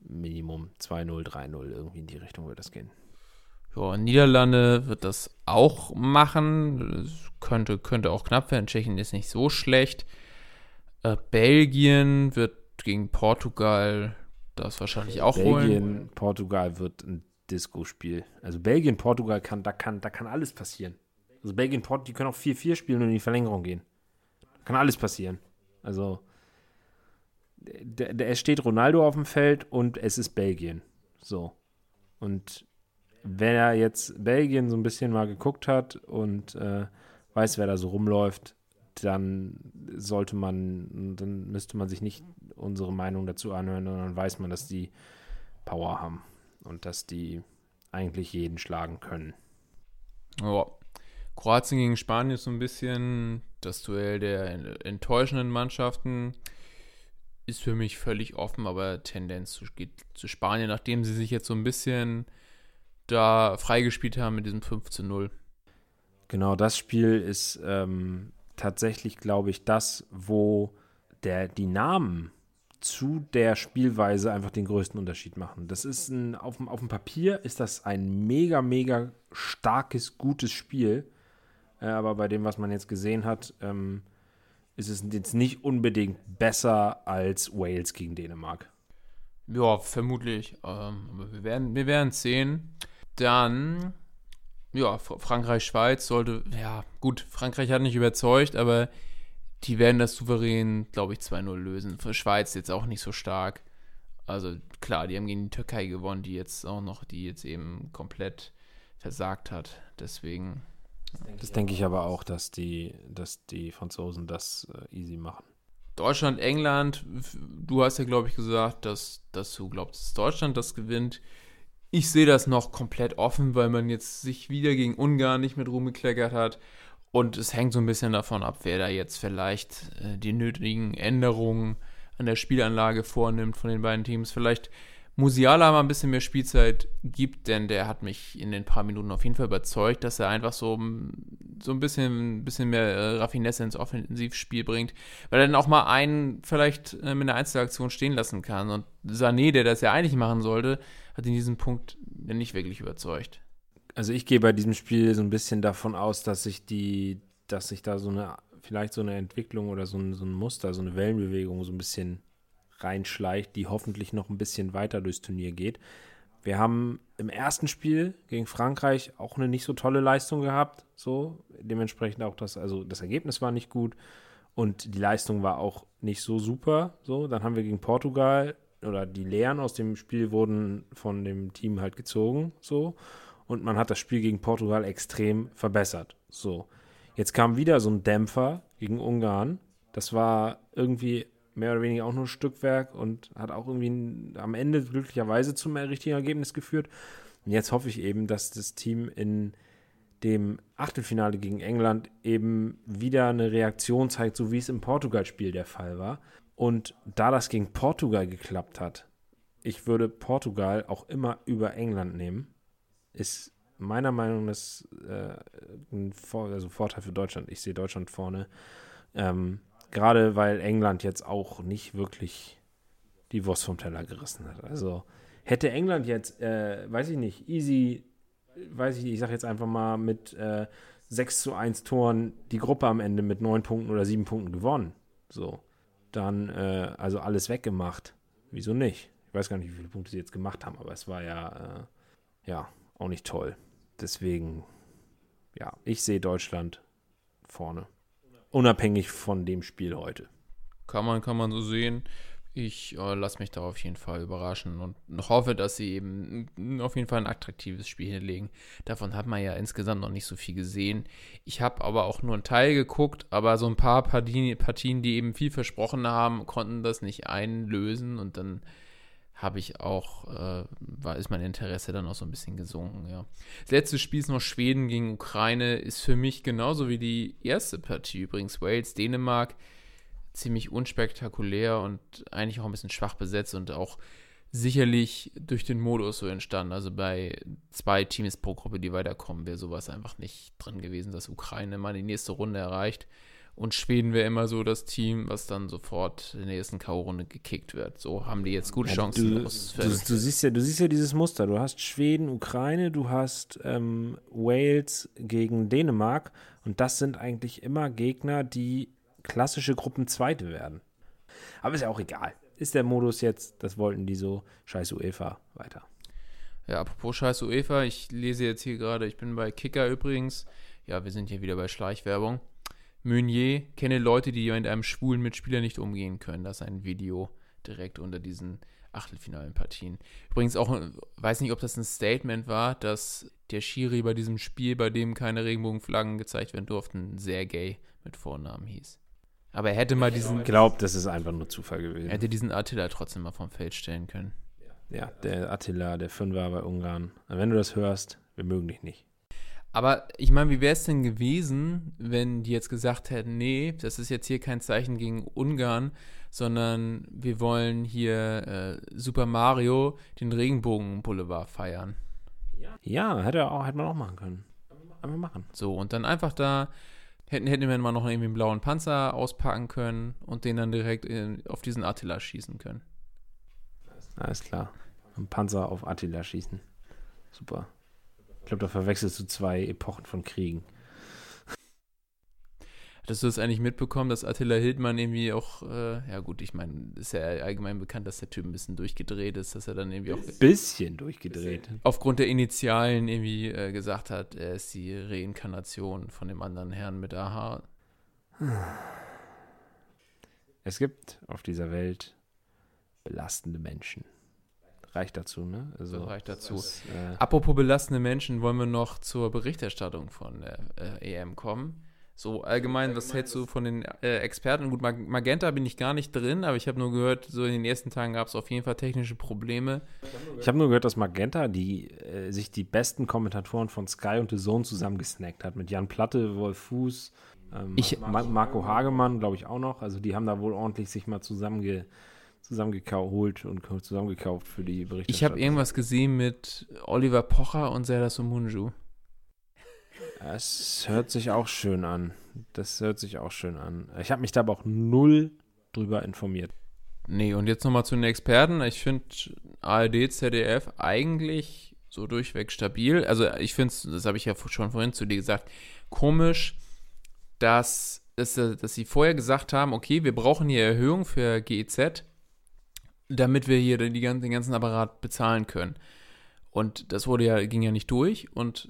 S4: Minimum 2-0, 3-0. Irgendwie in die Richtung wird das gehen.
S3: Ja, Niederlande wird das auch machen. Es könnte, könnte auch knapp werden. Tschechien ist nicht so schlecht. Äh, Belgien wird gegen Portugal das wahrscheinlich auch holen.
S4: Belgien, Portugal wird ein Disco-Spiel. Also Belgien, Portugal kann, da kann, da kann alles passieren. Also Belgien, Portugal, die können auch 4-4 spielen und in die Verlängerung gehen. Da kann alles passieren. Also es steht Ronaldo auf dem Feld und es ist Belgien. So. Und wenn er jetzt Belgien so ein bisschen mal geguckt hat und äh, weiß, wer da so rumläuft, dann sollte man, dann müsste man sich nicht unsere Meinung dazu anhören, sondern weiß man, dass die Power haben und dass die eigentlich jeden schlagen können.
S3: Ja. Kroatien gegen Spanien ist so ein bisschen das Duell der enttäuschenden Mannschaften. Ist für mich völlig offen, aber Tendenz geht zu Spanien, nachdem sie sich jetzt so ein bisschen da freigespielt haben mit diesem 5 zu 0.
S4: Genau, das Spiel ist ähm, tatsächlich, glaube ich, das, wo der, die Namen zu der Spielweise einfach den größten Unterschied machen. Das ist ein, auf, dem, auf dem Papier ist das ein mega, mega starkes, gutes Spiel. Äh, aber bei dem, was man jetzt gesehen hat, ähm, ist es jetzt nicht unbedingt besser als Wales gegen Dänemark.
S3: Ja, vermutlich. Ähm, aber wir werden, wir werden sehen. Dann, ja, Frankreich, Schweiz sollte, ja, gut, Frankreich hat nicht überzeugt, aber die werden das souverän, glaube ich, 2-0 lösen. Für Schweiz jetzt auch nicht so stark. Also klar, die haben gegen die Türkei gewonnen, die jetzt auch noch, die jetzt eben komplett versagt hat. Deswegen.
S4: Das denke ich aber auch, dass die, dass die Franzosen das äh, easy machen.
S3: Deutschland, England, du hast ja, glaube ich, gesagt, dass, dass du glaubst, dass Deutschland das gewinnt. Ich sehe das noch komplett offen, weil man jetzt sich wieder gegen Ungarn nicht mit rumgekleckert hat. Und es hängt so ein bisschen davon ab, wer da jetzt vielleicht äh, die nötigen Änderungen an der Spielanlage vornimmt von den beiden Teams. Vielleicht Musiala mal ein bisschen mehr Spielzeit gibt, denn der hat mich in den paar Minuten auf jeden Fall überzeugt, dass er einfach so, so ein bisschen, bisschen mehr äh, Raffinesse ins Offensivspiel bringt, weil er dann auch mal einen vielleicht mit einer Einzelaktion stehen lassen kann. Und Sané, der das ja eigentlich machen sollte, hat in diesem Punkt nicht wirklich überzeugt.
S4: Also ich gehe bei diesem Spiel so ein bisschen davon aus, dass sich die, dass sich da so eine, vielleicht so eine Entwicklung oder so ein, so ein Muster, so eine Wellenbewegung so ein bisschen reinschleicht, die hoffentlich noch ein bisschen weiter durchs Turnier geht. Wir haben im ersten Spiel gegen Frankreich auch eine nicht so tolle Leistung gehabt, so dementsprechend auch das, also das Ergebnis war nicht gut und die Leistung war auch nicht so super. So, dann haben wir gegen Portugal oder die Lehren aus dem Spiel wurden von dem Team halt gezogen, so und man hat das Spiel gegen Portugal extrem verbessert. So, jetzt kam wieder so ein Dämpfer gegen Ungarn. Das war irgendwie mehr oder weniger auch nur Stückwerk und hat auch irgendwie am Ende glücklicherweise zum richtigen Ergebnis geführt. Und jetzt hoffe ich eben, dass das Team in dem Achtelfinale gegen England eben wieder eine Reaktion zeigt, so wie es im Portugal-Spiel der Fall war. Und da das gegen Portugal geklappt hat, ich würde Portugal auch immer über England nehmen, ist meiner Meinung nach äh, ein Vor also Vorteil für Deutschland. Ich sehe Deutschland vorne. Ähm, Gerade weil England jetzt auch nicht wirklich die Wurst vom Teller gerissen hat. Also hätte England jetzt, äh, weiß ich nicht, easy, weiß ich nicht, ich sag jetzt einfach mal mit äh, 6 zu 1 Toren die Gruppe am Ende mit 9 Punkten oder 7 Punkten gewonnen. So. Dann, äh, also alles weggemacht. Wieso nicht? Ich weiß gar nicht, wie viele Punkte sie jetzt gemacht haben, aber es war ja, äh, ja, auch nicht toll. Deswegen, ja, ich sehe Deutschland vorne unabhängig von dem Spiel heute.
S3: Kann man, kann man so sehen. Ich äh, lasse mich da auf jeden Fall überraschen und hoffe, dass sie eben auf jeden Fall ein attraktives Spiel hinlegen. Davon hat man ja insgesamt noch nicht so viel gesehen. Ich habe aber auch nur einen Teil geguckt, aber so ein paar Partien, Partien, die eben viel versprochen haben, konnten das nicht einlösen und dann habe ich auch, äh, war, ist mein Interesse dann auch so ein bisschen gesunken, ja. Das letzte Spiel ist noch Schweden gegen Ukraine, ist für mich genauso wie die erste Partie übrigens. Wales, Dänemark, ziemlich unspektakulär und eigentlich auch ein bisschen schwach besetzt und auch sicherlich durch den Modus so entstanden. Also bei zwei Teams pro Gruppe, die weiterkommen, wäre sowas einfach nicht drin gewesen, dass Ukraine mal die nächste Runde erreicht. Und Schweden wäre immer so das Team, was dann sofort in der ersten K.O.-Runde gekickt wird. So haben die jetzt gute Chancen.
S4: Du, du, du, siehst ja, du siehst ja dieses Muster. Du hast Schweden, Ukraine, du hast ähm, Wales gegen Dänemark. Und das sind eigentlich immer Gegner, die klassische Gruppenzweite werden. Aber ist ja auch egal. Ist der Modus jetzt, das wollten die so, scheiß UEFA weiter.
S3: Ja, apropos scheiß UEFA, ich lese jetzt hier gerade, ich bin bei Kicker übrigens. Ja, wir sind hier wieder bei Schleichwerbung. Meunier kenne Leute, die mit einem schwulen Mitspieler nicht umgehen können. Das ist ein Video direkt unter diesen achtelfinalen Partien. Übrigens auch, weiß nicht, ob das ein Statement war, dass der Schiri bei diesem Spiel, bei dem keine Regenbogenflaggen gezeigt werden durften, sehr gay mit Vornamen hieß. Aber er hätte mal diesen.
S4: Ich glaube, das ist einfach nur Zufall gewesen.
S3: Er hätte diesen Attila trotzdem mal vom Feld stellen können.
S4: Ja, der Attila, der Fünfer bei Ungarn. Wenn du das hörst, wir mögen dich nicht.
S3: Aber ich meine, wie wäre es denn gewesen, wenn die jetzt gesagt hätten, nee, das ist jetzt hier kein Zeichen gegen Ungarn, sondern wir wollen hier äh, Super Mario den Regenbogen-Boulevard feiern.
S4: Ja, hätte, auch, hätte man auch machen können. Einfach machen.
S3: So, und dann einfach da, hätten, hätten wir mal noch irgendwie einen blauen Panzer auspacken können und den dann direkt in, auf diesen Attila schießen können.
S4: Alles klar. Ein Panzer auf Attila schießen. Super. Ich glaube, da verwechselst du zwei Epochen von Kriegen.
S3: Hattest du das eigentlich mitbekommen, dass Attila Hildmann irgendwie auch, äh, ja gut, ich meine, ist ja allgemein bekannt, dass der Typ ein bisschen durchgedreht ist, dass er dann irgendwie auch.
S4: Bisschen durchgedreht.
S3: Aufgrund der Initialen irgendwie äh, gesagt hat, er ist die Reinkarnation von dem anderen Herrn mit AHA.
S4: Es gibt auf dieser Welt belastende Menschen reicht dazu, ne?
S3: Also, das reicht dazu. Das, äh Apropos belastende Menschen, wollen wir noch zur Berichterstattung von der äh, EM kommen. So allgemein, was hältst du von den äh, Experten? Gut, Magenta bin ich gar nicht drin, aber ich habe nur gehört, so in den ersten Tagen gab es auf jeden Fall technische Probleme.
S4: Ich habe nur gehört, dass Magenta die, äh, sich die besten Kommentatoren von Sky und The Zone zusammengesnackt hat. Mit Jan Platte, Wolf Fuß, ähm, ich, Marco Hagemann, glaube ich, auch noch. Also die haben da wohl ordentlich sich mal zusammenge zusammengeholt und zusammengekauft für die Berichterstattung.
S3: Ich habe irgendwas gesehen mit Oliver Pocher und Serdar Somunju.
S4: Das hört sich auch schön an. Das hört sich auch schön an. Ich habe mich da aber auch null drüber informiert.
S3: Nee, und jetzt nochmal zu den Experten. Ich finde ARD, ZDF eigentlich so durchweg stabil. Also ich finde es, das habe ich ja schon vorhin zu dir gesagt, komisch, dass, dass, dass sie vorher gesagt haben, okay, wir brauchen hier Erhöhung für GEZ damit wir hier den ganzen Apparat bezahlen können. Und das wurde ja, ging ja nicht durch. Und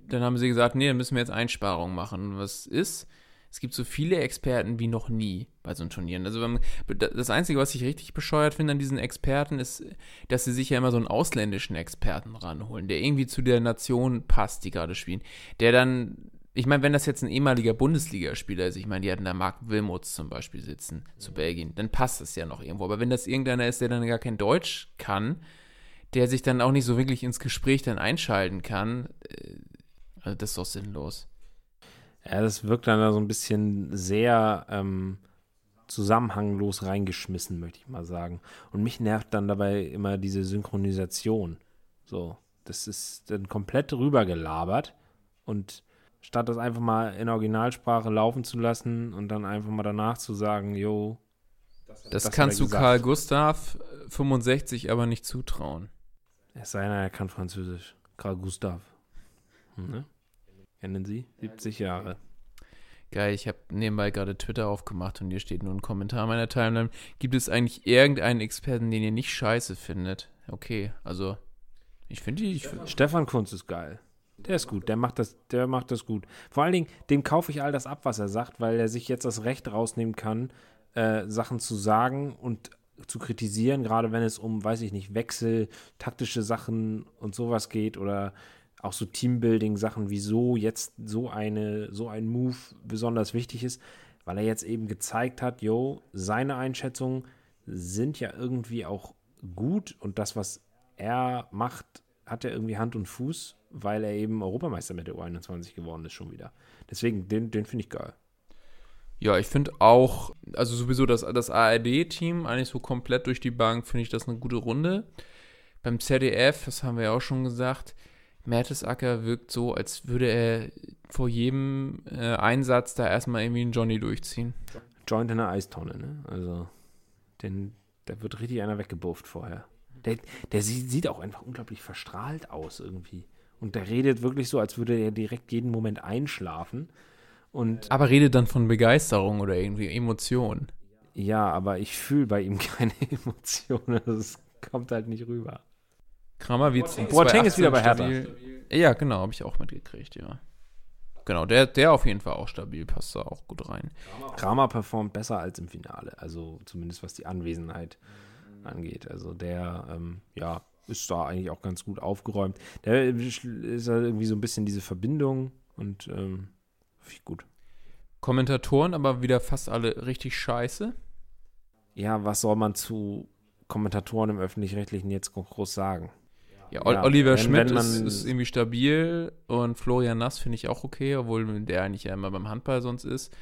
S3: dann haben sie gesagt, nee, dann müssen wir jetzt Einsparungen machen. Und was ist? Es gibt so viele Experten wie noch nie bei so Turnieren. Also das Einzige, was ich richtig bescheuert finde an diesen Experten, ist, dass sie sich ja immer so einen ausländischen Experten ranholen, der irgendwie zu der Nation passt, die gerade spielen. Der dann ich meine, wenn das jetzt ein ehemaliger Bundesligaspieler ist, ich meine, die hatten da Marc Wilmots zum Beispiel sitzen zu Belgien, dann passt das ja noch irgendwo. Aber wenn das irgendeiner ist, der dann gar kein Deutsch kann, der sich dann auch nicht so wirklich ins Gespräch dann einschalten kann, äh, also das ist doch sinnlos.
S4: Ja, das wirkt dann da so ein bisschen sehr ähm, zusammenhanglos reingeschmissen, möchte ich mal sagen. Und mich nervt dann dabei immer diese Synchronisation. So, das ist dann komplett rübergelabert und statt das einfach mal in Originalsprache laufen zu lassen und dann einfach mal danach zu sagen, jo.
S3: Das, das kannst du Karl Gustav 65 aber nicht zutrauen.
S4: Es sei denn, er kann Französisch. Karl Gustav. Hm, ne? Kennen Sie? 70 Jahre.
S3: Geil, ich habe nebenbei gerade Twitter aufgemacht und hier steht nur ein Kommentar meiner Timeline. Gibt es eigentlich irgendeinen Experten, den ihr nicht scheiße findet? Okay, also ich finde die. Ich
S4: find Stefan Kunz ist geil. Der ist gut, der macht das, der macht das gut. Vor allen Dingen, dem kaufe ich all das ab, was er sagt, weil er sich jetzt das Recht rausnehmen kann, äh, Sachen zu sagen und zu kritisieren, gerade wenn es um, weiß ich nicht, Wechsel, taktische Sachen und sowas geht oder auch so Teambuilding-Sachen, wieso jetzt so eine, so ein Move besonders wichtig ist, weil er jetzt eben gezeigt hat, yo, seine Einschätzungen sind ja irgendwie auch gut und das, was er macht, hat er irgendwie Hand und Fuß, weil er eben Europameister mit der U21 geworden ist schon wieder. Deswegen, den, den finde ich geil.
S3: Ja, ich finde auch, also sowieso das, das ARD-Team, eigentlich so komplett durch die Bank, finde ich das eine gute Runde. Beim ZDF, das haben wir ja auch schon gesagt, Mertesacker wirkt so, als würde er vor jedem äh, Einsatz da erstmal irgendwie einen Johnny durchziehen.
S4: Joint in der Eistonne, ne? Also, den, da wird richtig einer weggebufft vorher. Der, der sieht, sieht auch einfach unglaublich verstrahlt aus irgendwie. Und der redet wirklich so, als würde er direkt jeden Moment einschlafen. Und
S3: Aber redet dann von Begeisterung oder irgendwie Emotion.
S4: ja, aber ich fühle bei ihm keine Emotionen. Das kommt halt nicht rüber.
S3: Kramer wie
S4: Boateng ist wieder bei Hertha.
S3: stabil. Ja, genau, habe ich auch mitgekriegt, ja. Genau, der, der auf jeden Fall auch stabil, passt da auch gut rein.
S4: Kramer performt besser als im Finale. Also zumindest was die Anwesenheit angeht. Also der, ähm, ja, ist da eigentlich auch ganz gut aufgeräumt. Der ist halt irgendwie so ein bisschen diese Verbindung und ähm, gut.
S3: Kommentatoren aber wieder fast alle richtig scheiße.
S4: Ja, was soll man zu Kommentatoren im Öffentlich-Rechtlichen jetzt groß sagen?
S3: Ja,
S4: Ja,
S3: Oliver
S4: wenn-
S3: Schmidt
S4: wenn
S3: ist, ist irgendwie stabil und Florian Nass finde ich auch okay, obwohl der eigentlich ja immer beim Handball sonst ist.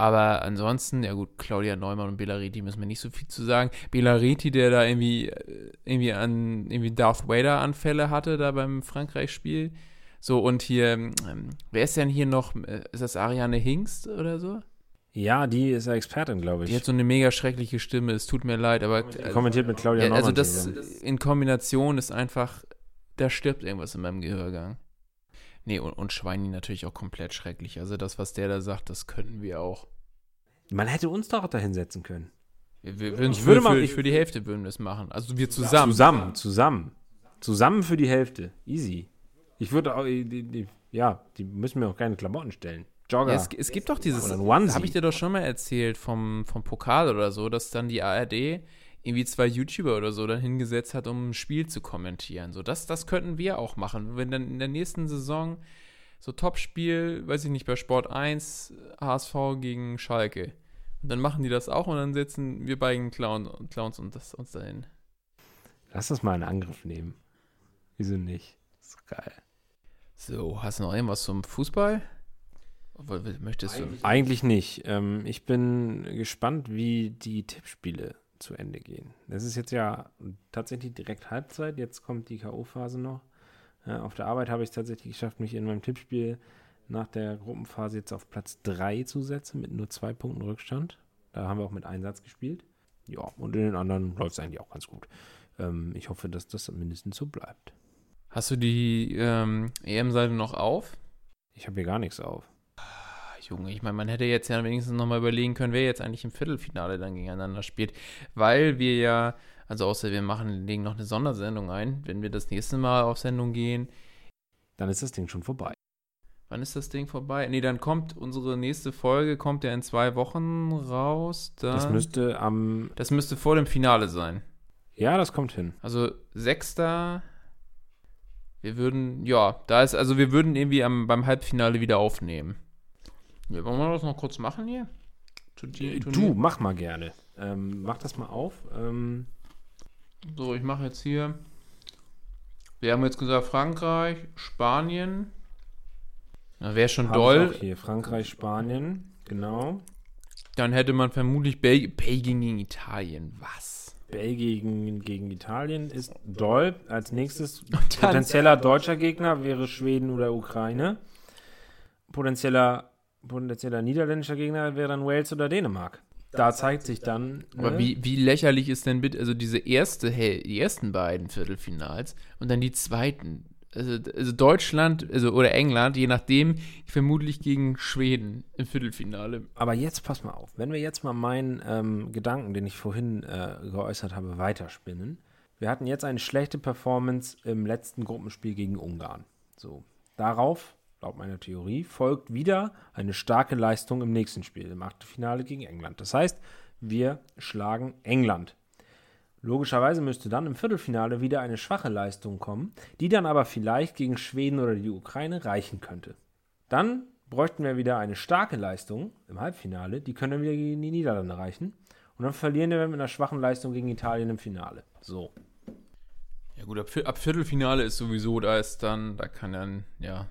S3: Aber ansonsten, ja gut, Claudia Neumann und Belariti müssen wir nicht so viel zu sagen. Belariti, der da irgendwie, äh, irgendwie an irgendwie Darth Vader-Anfälle hatte da beim Frankreich-Spiel. So, und hier, ähm, wer ist denn hier noch? Äh, Ist das Ariane Hingst oder so?
S4: Ja, die ist ja Expertin, glaube
S3: Die hat
S4: ich.
S3: so eine mega schreckliche Stimme, es tut mir leid, aber.
S4: Die kommentiert mit Claudia
S3: Ja,
S4: Neumann
S3: also das
S4: zusammen.
S3: in Kombination ist einfach, da stirbt irgendwas in meinem Gehörgang. Nee, und, und Schweini natürlich auch komplett schrecklich. Also das, was der da sagt, das könnten wir auch.
S4: Man hätte uns doch da hinsetzen können.
S3: Wir, wir würden
S4: Ich
S3: für,
S4: würde mal-
S3: für,
S4: ich-
S3: für die Hälfte würden wir es machen. Also wir zusammen.
S4: Zusammen, zusammen. Zusammen für die Hälfte. Easy. Ich würde auch, die, die, ja, die müssen mir auch keine Klamotten stellen. Jogger.
S3: Ja, es, es gibt doch dieses, habe ich dir doch schon mal erzählt vom, vom Pokal oder so, dass dann die ARD irgendwie zwei YouTuber oder so dann hingesetzt hat, um ein Spiel zu kommentieren. So, das, das könnten wir auch machen. Wenn dann in der nächsten Saison so Topspiel, weiß ich nicht, bei Sport 1, HSV gegen Schalke. Und dann machen die das auch und dann setzen wir beiden Clown, Clowns und das, uns dahin.
S4: Lass das mal in Angriff nehmen. Wieso nicht? ist doch geil.
S3: So, hast du noch irgendwas zum Fußball? Möchtest du?
S4: Eigentlich nicht. Ähm, ich bin gespannt, wie die Tippspiele zu Ende gehen. Das ist jetzt ja tatsächlich direkt Halbzeit. Jetzt kommt die K.O.-Phase noch. Äh, auf der Arbeit habe ich es tatsächlich geschafft, mich in meinem Tippspiel nach der Gruppenphase jetzt auf Platz 3 zu setzen, mit nur zwei Punkten Rückstand. Da haben wir auch mit Einsatz gespielt. Ja, und in den anderen läuft es eigentlich auch ganz gut. Ähm, ich hoffe, dass das mindestens so bleibt.
S3: Hast du die ähm, EM-Seite noch auf?
S4: Ich habe hier gar nichts auf.
S3: Junge, ich meine, man hätte jetzt ja wenigstens nochmal überlegen können, wer jetzt eigentlich im Viertelfinale dann gegeneinander spielt. Weil wir ja, also außer wir machen, legen noch eine Sondersendung ein, wenn wir das nächste Mal auf Sendung gehen.
S4: Dann ist das Ding schon vorbei.
S3: Wann ist das Ding vorbei? Nee, dann kommt unsere nächste Folge, kommt ja in zwei Wochen raus.
S4: Das müsste am.
S3: das müsste vor dem Finale sein.
S4: Ja, das kommt hin.
S3: Also sechster. Wir würden, ja, da ist, also wir würden irgendwie am, beim Halbfinale wieder aufnehmen. Ja, wollen wir das noch kurz machen hier? Zu die-
S4: Du, mach mal gerne. Ähm, mach das mal auf. Ähm,
S3: So, ich mache jetzt hier. Wir haben jetzt gesagt Frankreich, Spanien. Wäre schon
S4: hab
S3: doll.
S4: Hier Frankreich, Spanien. Genau.
S3: Dann hätte man vermutlich Belgien, Belgien gegen Italien. Was?
S4: Belgien gegen Italien ist doll. Als nächstes potenzieller deutscher Gegner wäre Schweden oder Ukraine. Potenzieller, potenzieller niederländischer Gegner wäre dann Wales oder Dänemark. Da zeigt sich dann.
S3: Aber
S4: ne?
S3: wie, wie lächerlich ist denn bitte, also diese erste, hey, die ersten beiden Viertelfinals und dann die zweiten. Also, also Deutschland, also oder England, je nachdem, vermutlich gegen Schweden im Viertelfinale.
S4: Aber jetzt pass mal auf, wenn wir jetzt mal meinen ähm, Gedanken, den ich vorhin äh, geäußert habe, weiterspinnen. Wir hatten jetzt eine schlechte Performance im letzten Gruppenspiel gegen Ungarn. So, darauf, laut meiner Theorie, folgt wieder eine starke Leistung im nächsten Spiel, im Achtelfinale gegen England. Das heißt, wir schlagen England. Logischerweise müsste dann im Viertelfinale wieder eine schwache Leistung kommen, die dann aber vielleicht gegen Schweden oder die Ukraine reichen könnte. Dann bräuchten wir wieder eine starke Leistung im Halbfinale, die können dann wieder gegen die Niederlande reichen. Und dann verlieren wir mit einer schwachen Leistung gegen Italien im Finale. So.
S3: Ja gut, ab, ab Viertelfinale ist sowieso, da ist dann, da kann dann, ja,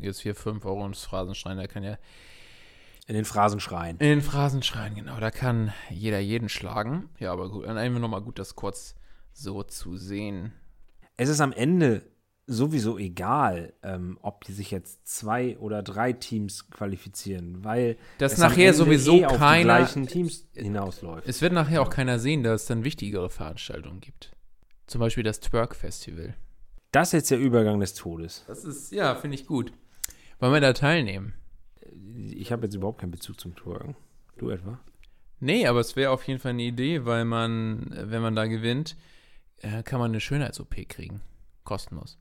S3: jetzt hier 5 Euro ins Phrasenschrein, da kann ja
S4: In den Phrasenschreien.
S3: in den Phrasenschrein, genau, da kann jeder jeden schlagen. Ja, aber gut, dann einfach nochmal gut, das kurz so zu sehen.
S4: Es ist am Ende sowieso egal, ähm, ob die sich jetzt zwei oder drei Teams qualifizieren, weil am
S3: nachher sowieso
S4: eh
S3: keiner-
S4: gleichen Teams hinausläuft.
S3: Es wird nachher auch keiner sehen, dass es dann wichtigere Veranstaltungen gibt. Zum Beispiel das Twerk-Festival.
S4: Das ist jetzt der Übergang des Todes.
S3: Das ist, ja, finde ich gut. Wollen wir da teilnehmen?
S4: Ich habe jetzt überhaupt keinen Bezug zum Twerken. Du etwa?
S3: Nee, aber es wäre auf jeden Fall eine Idee, weil man, äh, wenn man da gewinnt, äh, kann man eine Schönheits-OP kriegen. Kostenlos.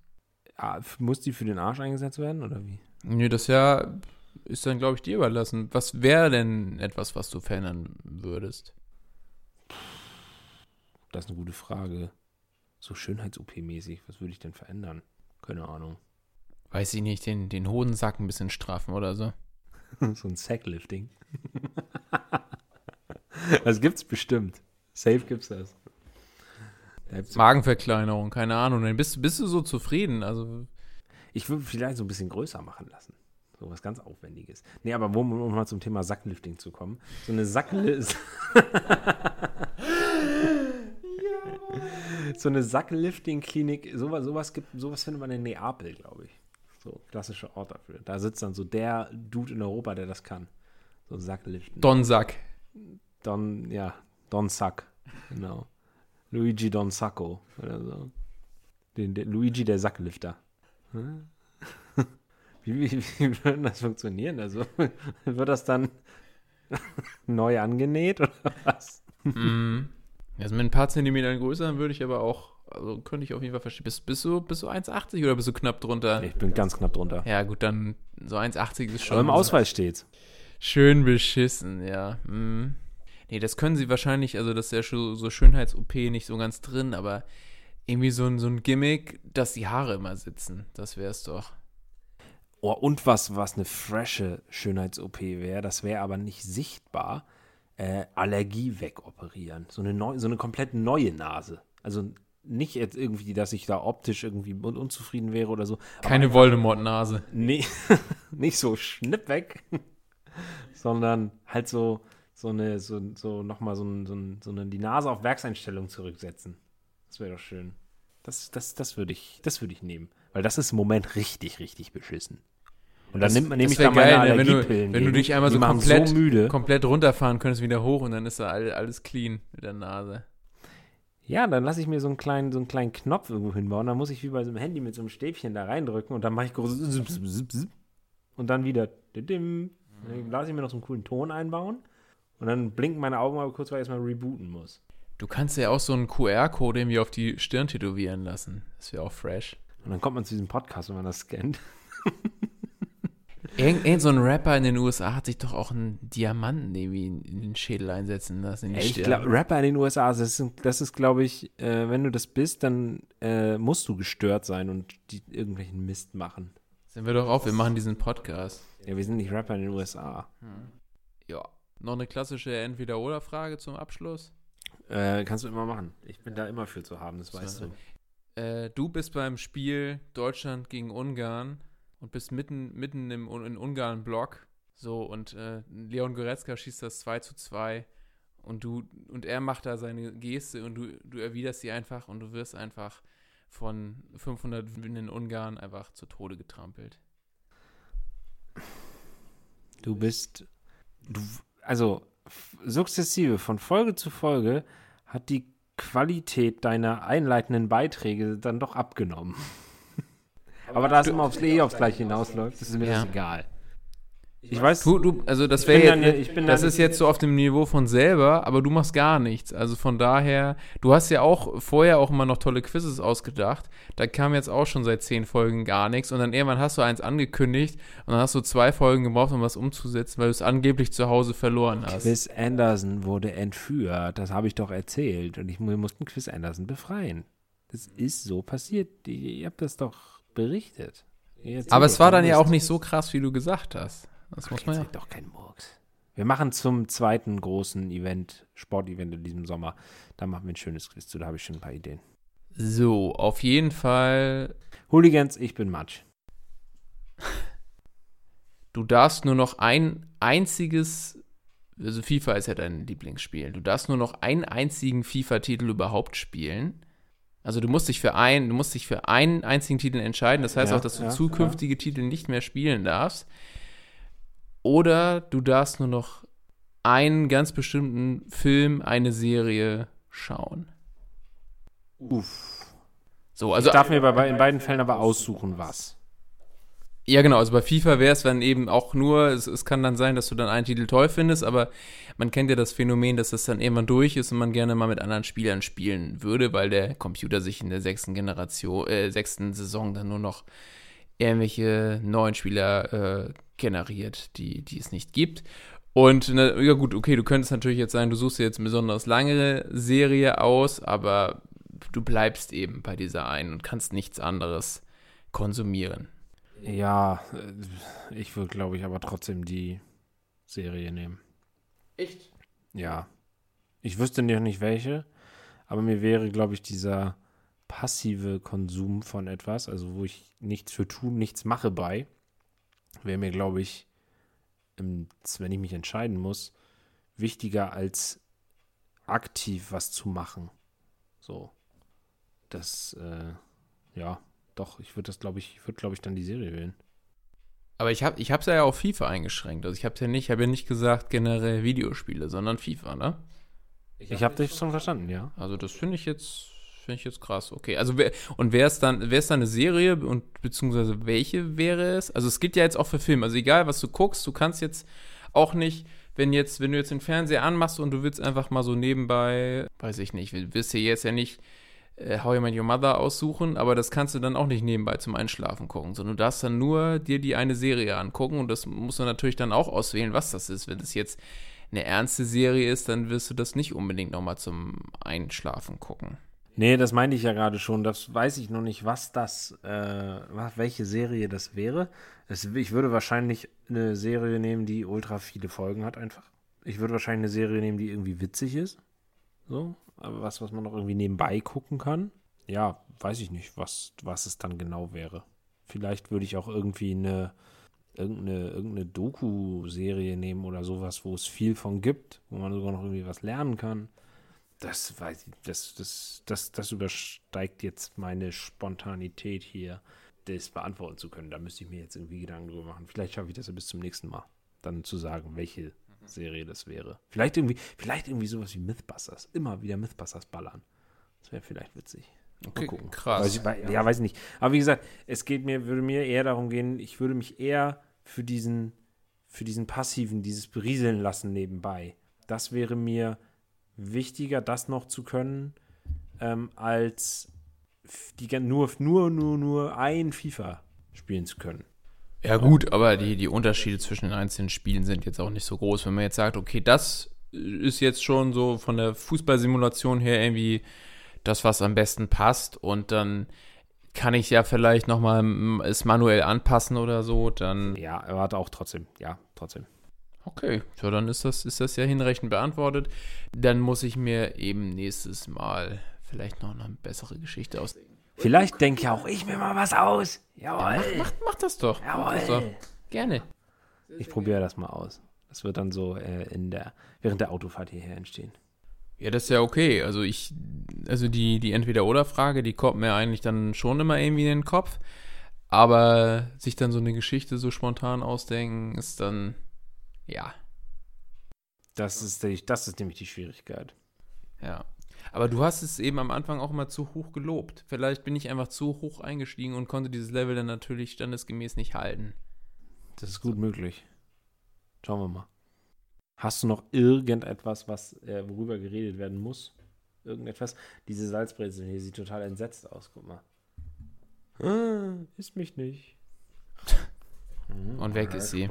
S4: Ah, f- muss die für den Arsch eingesetzt werden oder wie?
S3: Nee, das ja ist dann, glaube ich, dir überlassen. Was wäre denn etwas, was du verändern würdest?
S4: Das ist eine gute Frage. So Schönheits-OP-mäßig, was würde ich denn verändern? Keine Ahnung.
S3: Weiß ich nicht, den, den Hodensack ein bisschen straffen oder so.
S4: so ein Sacklifting. das gibt's bestimmt. Safe gibt's das.
S3: Magenverkleinerung, keine Ahnung. Dann bist, du- bist du so zufrieden. Also,
S4: Ich würde vielleicht so ein bisschen größer machen lassen. So was ganz Aufwendiges. Nee, aber um, um mal zum Thema Sacklifting zu kommen. So eine Sackli So eine Sacklifting-Klinik, sowas, sowas, gibt, sowas findet man in Neapel, glaube ich. So klassischer Ort dafür. Da sitzt dann so der Dude in Europa, der das kann. So Sackliften.
S3: Donsack.
S4: Don, ja, Don Sack. Genau. Luigi Don Sacco oder so. Den, der, Luigi der Sacklifter. Hm? Wie, wie, wie wird das funktionieren? Also wird das dann neu angenäht oder was?
S3: Mhm. Also mit ein paar Zentimetern größer würde ich aber auch, also könnte ich auf jeden Fall verstehen. Bist, bist, du, bist du 1,80 oder bist du knapp drunter?
S4: Ich bin ganz knapp drunter.
S3: Ja, gut, dann so 1,80 ist schon.
S4: Aber im Ausweis steht's.
S3: Schön beschissen, ja. Mhm. Nee, das können sie wahrscheinlich, also das ist ja schon so Schönheits-OP nicht so ganz drin, aber irgendwie so ein, so ein Gimmick, dass die Haare immer sitzen. Das wäre es doch.
S4: Oh, und was, was eine frische Schönheits-OP wäre, das wäre aber nicht sichtbar, äh, Allergie wegoperieren. So eine, neu, so eine komplett neue Nase. Also nicht jetzt irgendwie, dass ich da optisch irgendwie un unzufrieden wäre oder so.
S3: Keine Voldemort-Nase.
S4: Nee, nicht so schnipp weg, sondern halt so, so eine, so, so nochmal so, ein, so, ein, so eine, die Nase auf Werkseinstellung zurücksetzen. Das wäre doch schön. Das, das, das würde ich, das würde ich nehmen. Weil das ist im Moment richtig, richtig beschissen. Und dann
S3: Das-
S4: nimmt man nämlich
S3: das wär
S4: da meine
S3: geil, ne, wenn du- wenn du dich einmal so komplett-
S4: so.
S3: Komplett runterfahren könntest wieder hoch und dann ist da all, alles clean mit der Nase.
S4: Ja, dann lasse ich mir so einen kleinen, so einen kleinen Knopf irgendwo hinbauen. Dann muss ich wie bei so einem Handy mit so einem Stäbchen da reindrücken und dann mache ich groß und dann wieder. Dann lasse ich mir noch so einen coolen Ton einbauen und dann blinken meine Augen aber kurz, weil ich erstmal rebooten muss.
S3: Du kannst ja auch so einen QR-Code irgendwie auf die Stirn tätowieren lassen. Das wäre auch fresh.
S4: Und dann kommt man zu diesem Podcast, wenn man das scannt.
S3: Irgend, irgend so ein Rapper in den USA hat sich doch auch einen Diamanten irgendwie in, den Schädel einsetzen lassen. In die
S4: Ich glaube, Rapper in den USA, das ist, das ist glaube ich, äh, wenn du das bist, dann äh, musst du gestört sein und die irgendwelchen Mist machen.
S3: Sind wir doch auf, wir machen diesen Podcast.
S4: Ja, wir sind nicht Rapper in den USA.
S3: Ja. Noch eine klassische Entweder-Oder-Frage zum Abschluss.
S4: Äh, kannst du immer machen. Ich bin da immer für zu haben, das weißt
S3: So.
S4: du.
S3: Äh, du bist beim Spiel Deutschland gegen Ungarn und bist mitten, mitten im in Ungarn-Block. So, und äh, Leon Goretzka schießt das 2 zu 2 und du und er macht da seine Geste und du, du erwiderst sie einfach und du wirst einfach von 500 wütenden Ungarn einfach zu Tode getrampelt.
S4: Du bist, du, also sukzessive von Folge zu Folge hat die Qualität deiner einleitenden Beiträge dann doch abgenommen. Aber da es immer aufs, eh aufs Gleiche hinausläuft, ist mir das
S3: Ja.
S4: egal. Ich weiß,
S3: Du, du, also das
S4: Ich
S3: wäre
S4: bin
S3: jetzt,
S4: dann ich bin
S3: das ist jetzt so auf dem Niveau von selber, aber du machst gar nichts. Also von daher, du hast ja auch vorher auch immer noch tolle Quizzes ausgedacht. Da kam jetzt auch schon seit zehn Folgen gar nichts und dann irgendwann hast du eins angekündigt und dann hast du zwei Folgen gebraucht, um was umzusetzen, weil du es angeblich zu Hause verloren hast.
S4: Chris Anderson wurde entführt. Das habe ich doch erzählt. Und ich mu- mussten Chris Anderson befreien. Das ist so passiert. Ihr, ihr habt das doch berichtet. Erzählt
S3: Aber es war dann ja auch nicht so krass, wie du gesagt hast. Das muss man ja.
S4: Doch kein Murks. Wir machen zum zweiten großen Event, Sportevent in diesem Sommer. Da machen wir ein schönes Quiz zu, da habe ich schon ein paar Ideen.
S3: So, auf jeden Fall,
S4: Hooligans, ich bin Matsch.
S3: du darfst nur noch ein einziges, also FIFA ist ja dein Lieblingsspiel, du darfst nur noch einen einzigen FIFA-Titel überhaupt spielen. Also du musst dich für ein, du musst dich für einen einzigen Titel entscheiden. Das heißt
S4: Ja,
S3: auch, dass du
S4: ja,
S3: zukünftige Titel nicht mehr spielen darfst. Oder du darfst nur noch einen ganz bestimmten Film, eine Serie schauen.
S4: Uff.
S3: So, also
S4: Ich darf mir bei, in beiden Fällen aber aussuchen, was.
S3: Ja, genau. Also bei FIFA wäre es dann eben auch nur, es, es kann dann sein, dass du dann einen Titel toll findest, aber man kennt ja das Phänomen, dass das dann irgendwann durch ist und man gerne mal mit anderen Spielern spielen würde, weil der Computer sich in der sechsten Generation, äh, sechsten Saison dann nur noch irgendwelche neuen Spieler äh, generiert, die, die es nicht gibt. Und na, ja gut, okay, du könntest natürlich jetzt sagen, du suchst dir jetzt eine besonders lange Serie aus, aber du bleibst eben bei dieser einen und kannst nichts anderes konsumieren.
S4: Ja, äh, ich würde, glaube ich, aber trotzdem die Serie nehmen.
S3: Echt?
S4: Ja. Ich wüsste noch nicht welche, aber mir wäre, glaube ich, dieser passive Konsum von etwas, also wo ich nichts für tun, nichts mache bei, wäre mir, glaube ich, im, wenn ich mich entscheiden muss, wichtiger als aktiv was zu machen. So. Das, äh, ja, doch, ich würde das, glaube ich, ich würde, glaube ich, dann die Serie wählen.
S3: Aber ich habe ich hab's ja auf FIFA eingeschränkt. Also ich habe ja nicht, habe ja nicht gesagt generell Videospiele, sondern FIFA, ne?
S4: Ich habe dich schon verstanden, ja.
S3: Also das finde ich jetzt finde ich jetzt krass. Okay, also wer, und wäre es dann wäre es dann eine Serie und beziehungsweise welche wäre es? Also es gilt ja jetzt auch für Filme. Also egal, was du guckst, du kannst jetzt auch nicht wenn jetzt, wenn du jetzt den Fernseher anmachst und du willst einfach mal so nebenbei, weiß ich nicht, wirst dir jetzt ja nicht How I Met Your Mother aussuchen, aber das kannst du dann auch nicht nebenbei zum Einschlafen gucken, sondern du darfst dann nur dir die eine Serie angucken und das musst du natürlich dann auch auswählen, was das ist. Wenn es jetzt eine ernste Serie ist, dann wirst du das nicht unbedingt nochmal zum Einschlafen gucken.
S4: Nee, das meinte ich ja gerade schon. Das weiß ich noch nicht, was das, äh, welche Serie das wäre. Es, ich würde wahrscheinlich eine Serie nehmen, die ultra viele Folgen hat, einfach. Ich würde wahrscheinlich eine Serie nehmen, die irgendwie witzig ist. So, was, was man noch irgendwie nebenbei gucken kann. Ja, weiß ich nicht, was, was es dann genau wäre. Vielleicht würde ich auch irgendwie eine, irgendeine, irgendeine Doku-Serie nehmen oder sowas, wo es viel von gibt, wo man sogar noch irgendwie was lernen kann. Das weiß ich, das, das, das, das übersteigt jetzt meine Spontanität hier, das beantworten zu können. Da müsste ich mir jetzt irgendwie Gedanken drüber machen. Vielleicht schaffe ich das ja bis zum nächsten Mal, dann zu sagen, welche Serie das wäre. Vielleicht irgendwie, vielleicht irgendwie sowas wie Mythbusters. Immer wieder Mythbusters ballern. Das wäre vielleicht witzig.
S3: Okay, krass.
S4: Weiß ich, ja, weiß ich nicht. Aber wie gesagt, es geht mir, würde mir eher darum gehen, ich würde mich eher für diesen, für diesen passiven, dieses Berieseln lassen nebenbei. Das wäre mir wichtiger, das noch zu können, ähm, als die, nur, nur, nur, nur ein FIFA spielen zu können.
S3: Ja, gut, aber die, die Unterschiede zwischen den einzelnen Spielen sind jetzt auch nicht so groß. Wenn man jetzt sagt, okay, das ist jetzt schon so von der Fußballsimulation her irgendwie das, was am besten passt und dann kann ich ja vielleicht nochmal es manuell anpassen oder so, dann
S4: Ja, er hat auch trotzdem, ja, trotzdem.
S3: okay, ja, dann ist das, ist das ja hinreichend beantwortet. Dann muss ich mir eben nächstes Mal vielleicht noch eine bessere Geschichte ausdenken.
S4: Vielleicht denke auch ich mir mal was aus. Jawohl.
S3: Mach, mach das doch. Mach das doch. Gerne.
S4: Ich probiere das mal aus. Das wird dann so äh, in der, während der Autofahrt hierher entstehen.
S3: Ja, das ist ja okay. Also ich, also die, die Entweder-Oder-Frage, die kommt mir eigentlich dann schon immer irgendwie in den Kopf. Aber sich dann so eine Geschichte so spontan ausdenken, ist dann, ja,
S4: Das ist, die, das ist nämlich die Schwierigkeit.
S3: ja. Aber du hast es eben am Anfang auch immer zu hoch gelobt. Vielleicht bin ich einfach zu hoch eingestiegen und konnte dieses Level dann natürlich standesgemäß nicht halten.
S4: Das ist gut möglich. Schauen wir mal. Hast du noch irgendetwas, was äh, worüber geredet werden muss? Irgendetwas? Diese Salzbrezel hier sieht total entsetzt aus. Guck mal. Ah, ist mich nicht.
S3: Und weg ist sie.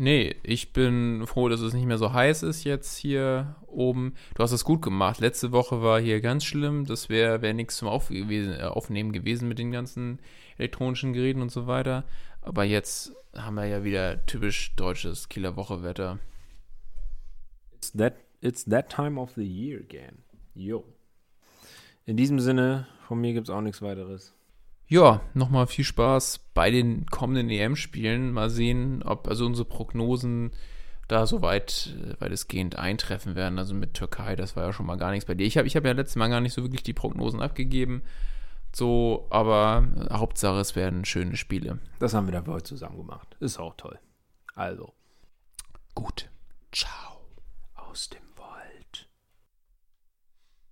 S3: Nee, ich bin froh, dass es nicht mehr so heiß ist jetzt hier oben. Du hast es gut gemacht. Letzte Woche war hier ganz schlimm. Das wäre wär nichts zum Auf gewesen, äh, Aufnehmen gewesen mit den ganzen elektronischen Geräten und so weiter. Aber jetzt haben wir ja wieder typisch deutsches Kieler Woche-Wetter.
S4: It's that, it's that time of the year again. Jo. In diesem Sinne, von mir gibt es auch nichts weiteres.
S3: Ja, nochmal viel Spaß bei den kommenden EM-Spielen. Mal sehen, ob also unsere Prognosen da soweit äh, weitestgehend eintreffen werden. Also mit Türkei, das war ja schon mal gar nichts bei dir. Ich habe ich hab ja letztes Mal gar nicht so wirklich die Prognosen abgegeben. So, aber äh, Hauptsache, es werden schöne Spiele.
S4: Das haben wir da für heute zusammen gemacht. Ist auch toll. Also,
S3: Gut. Ciao.
S4: aus dem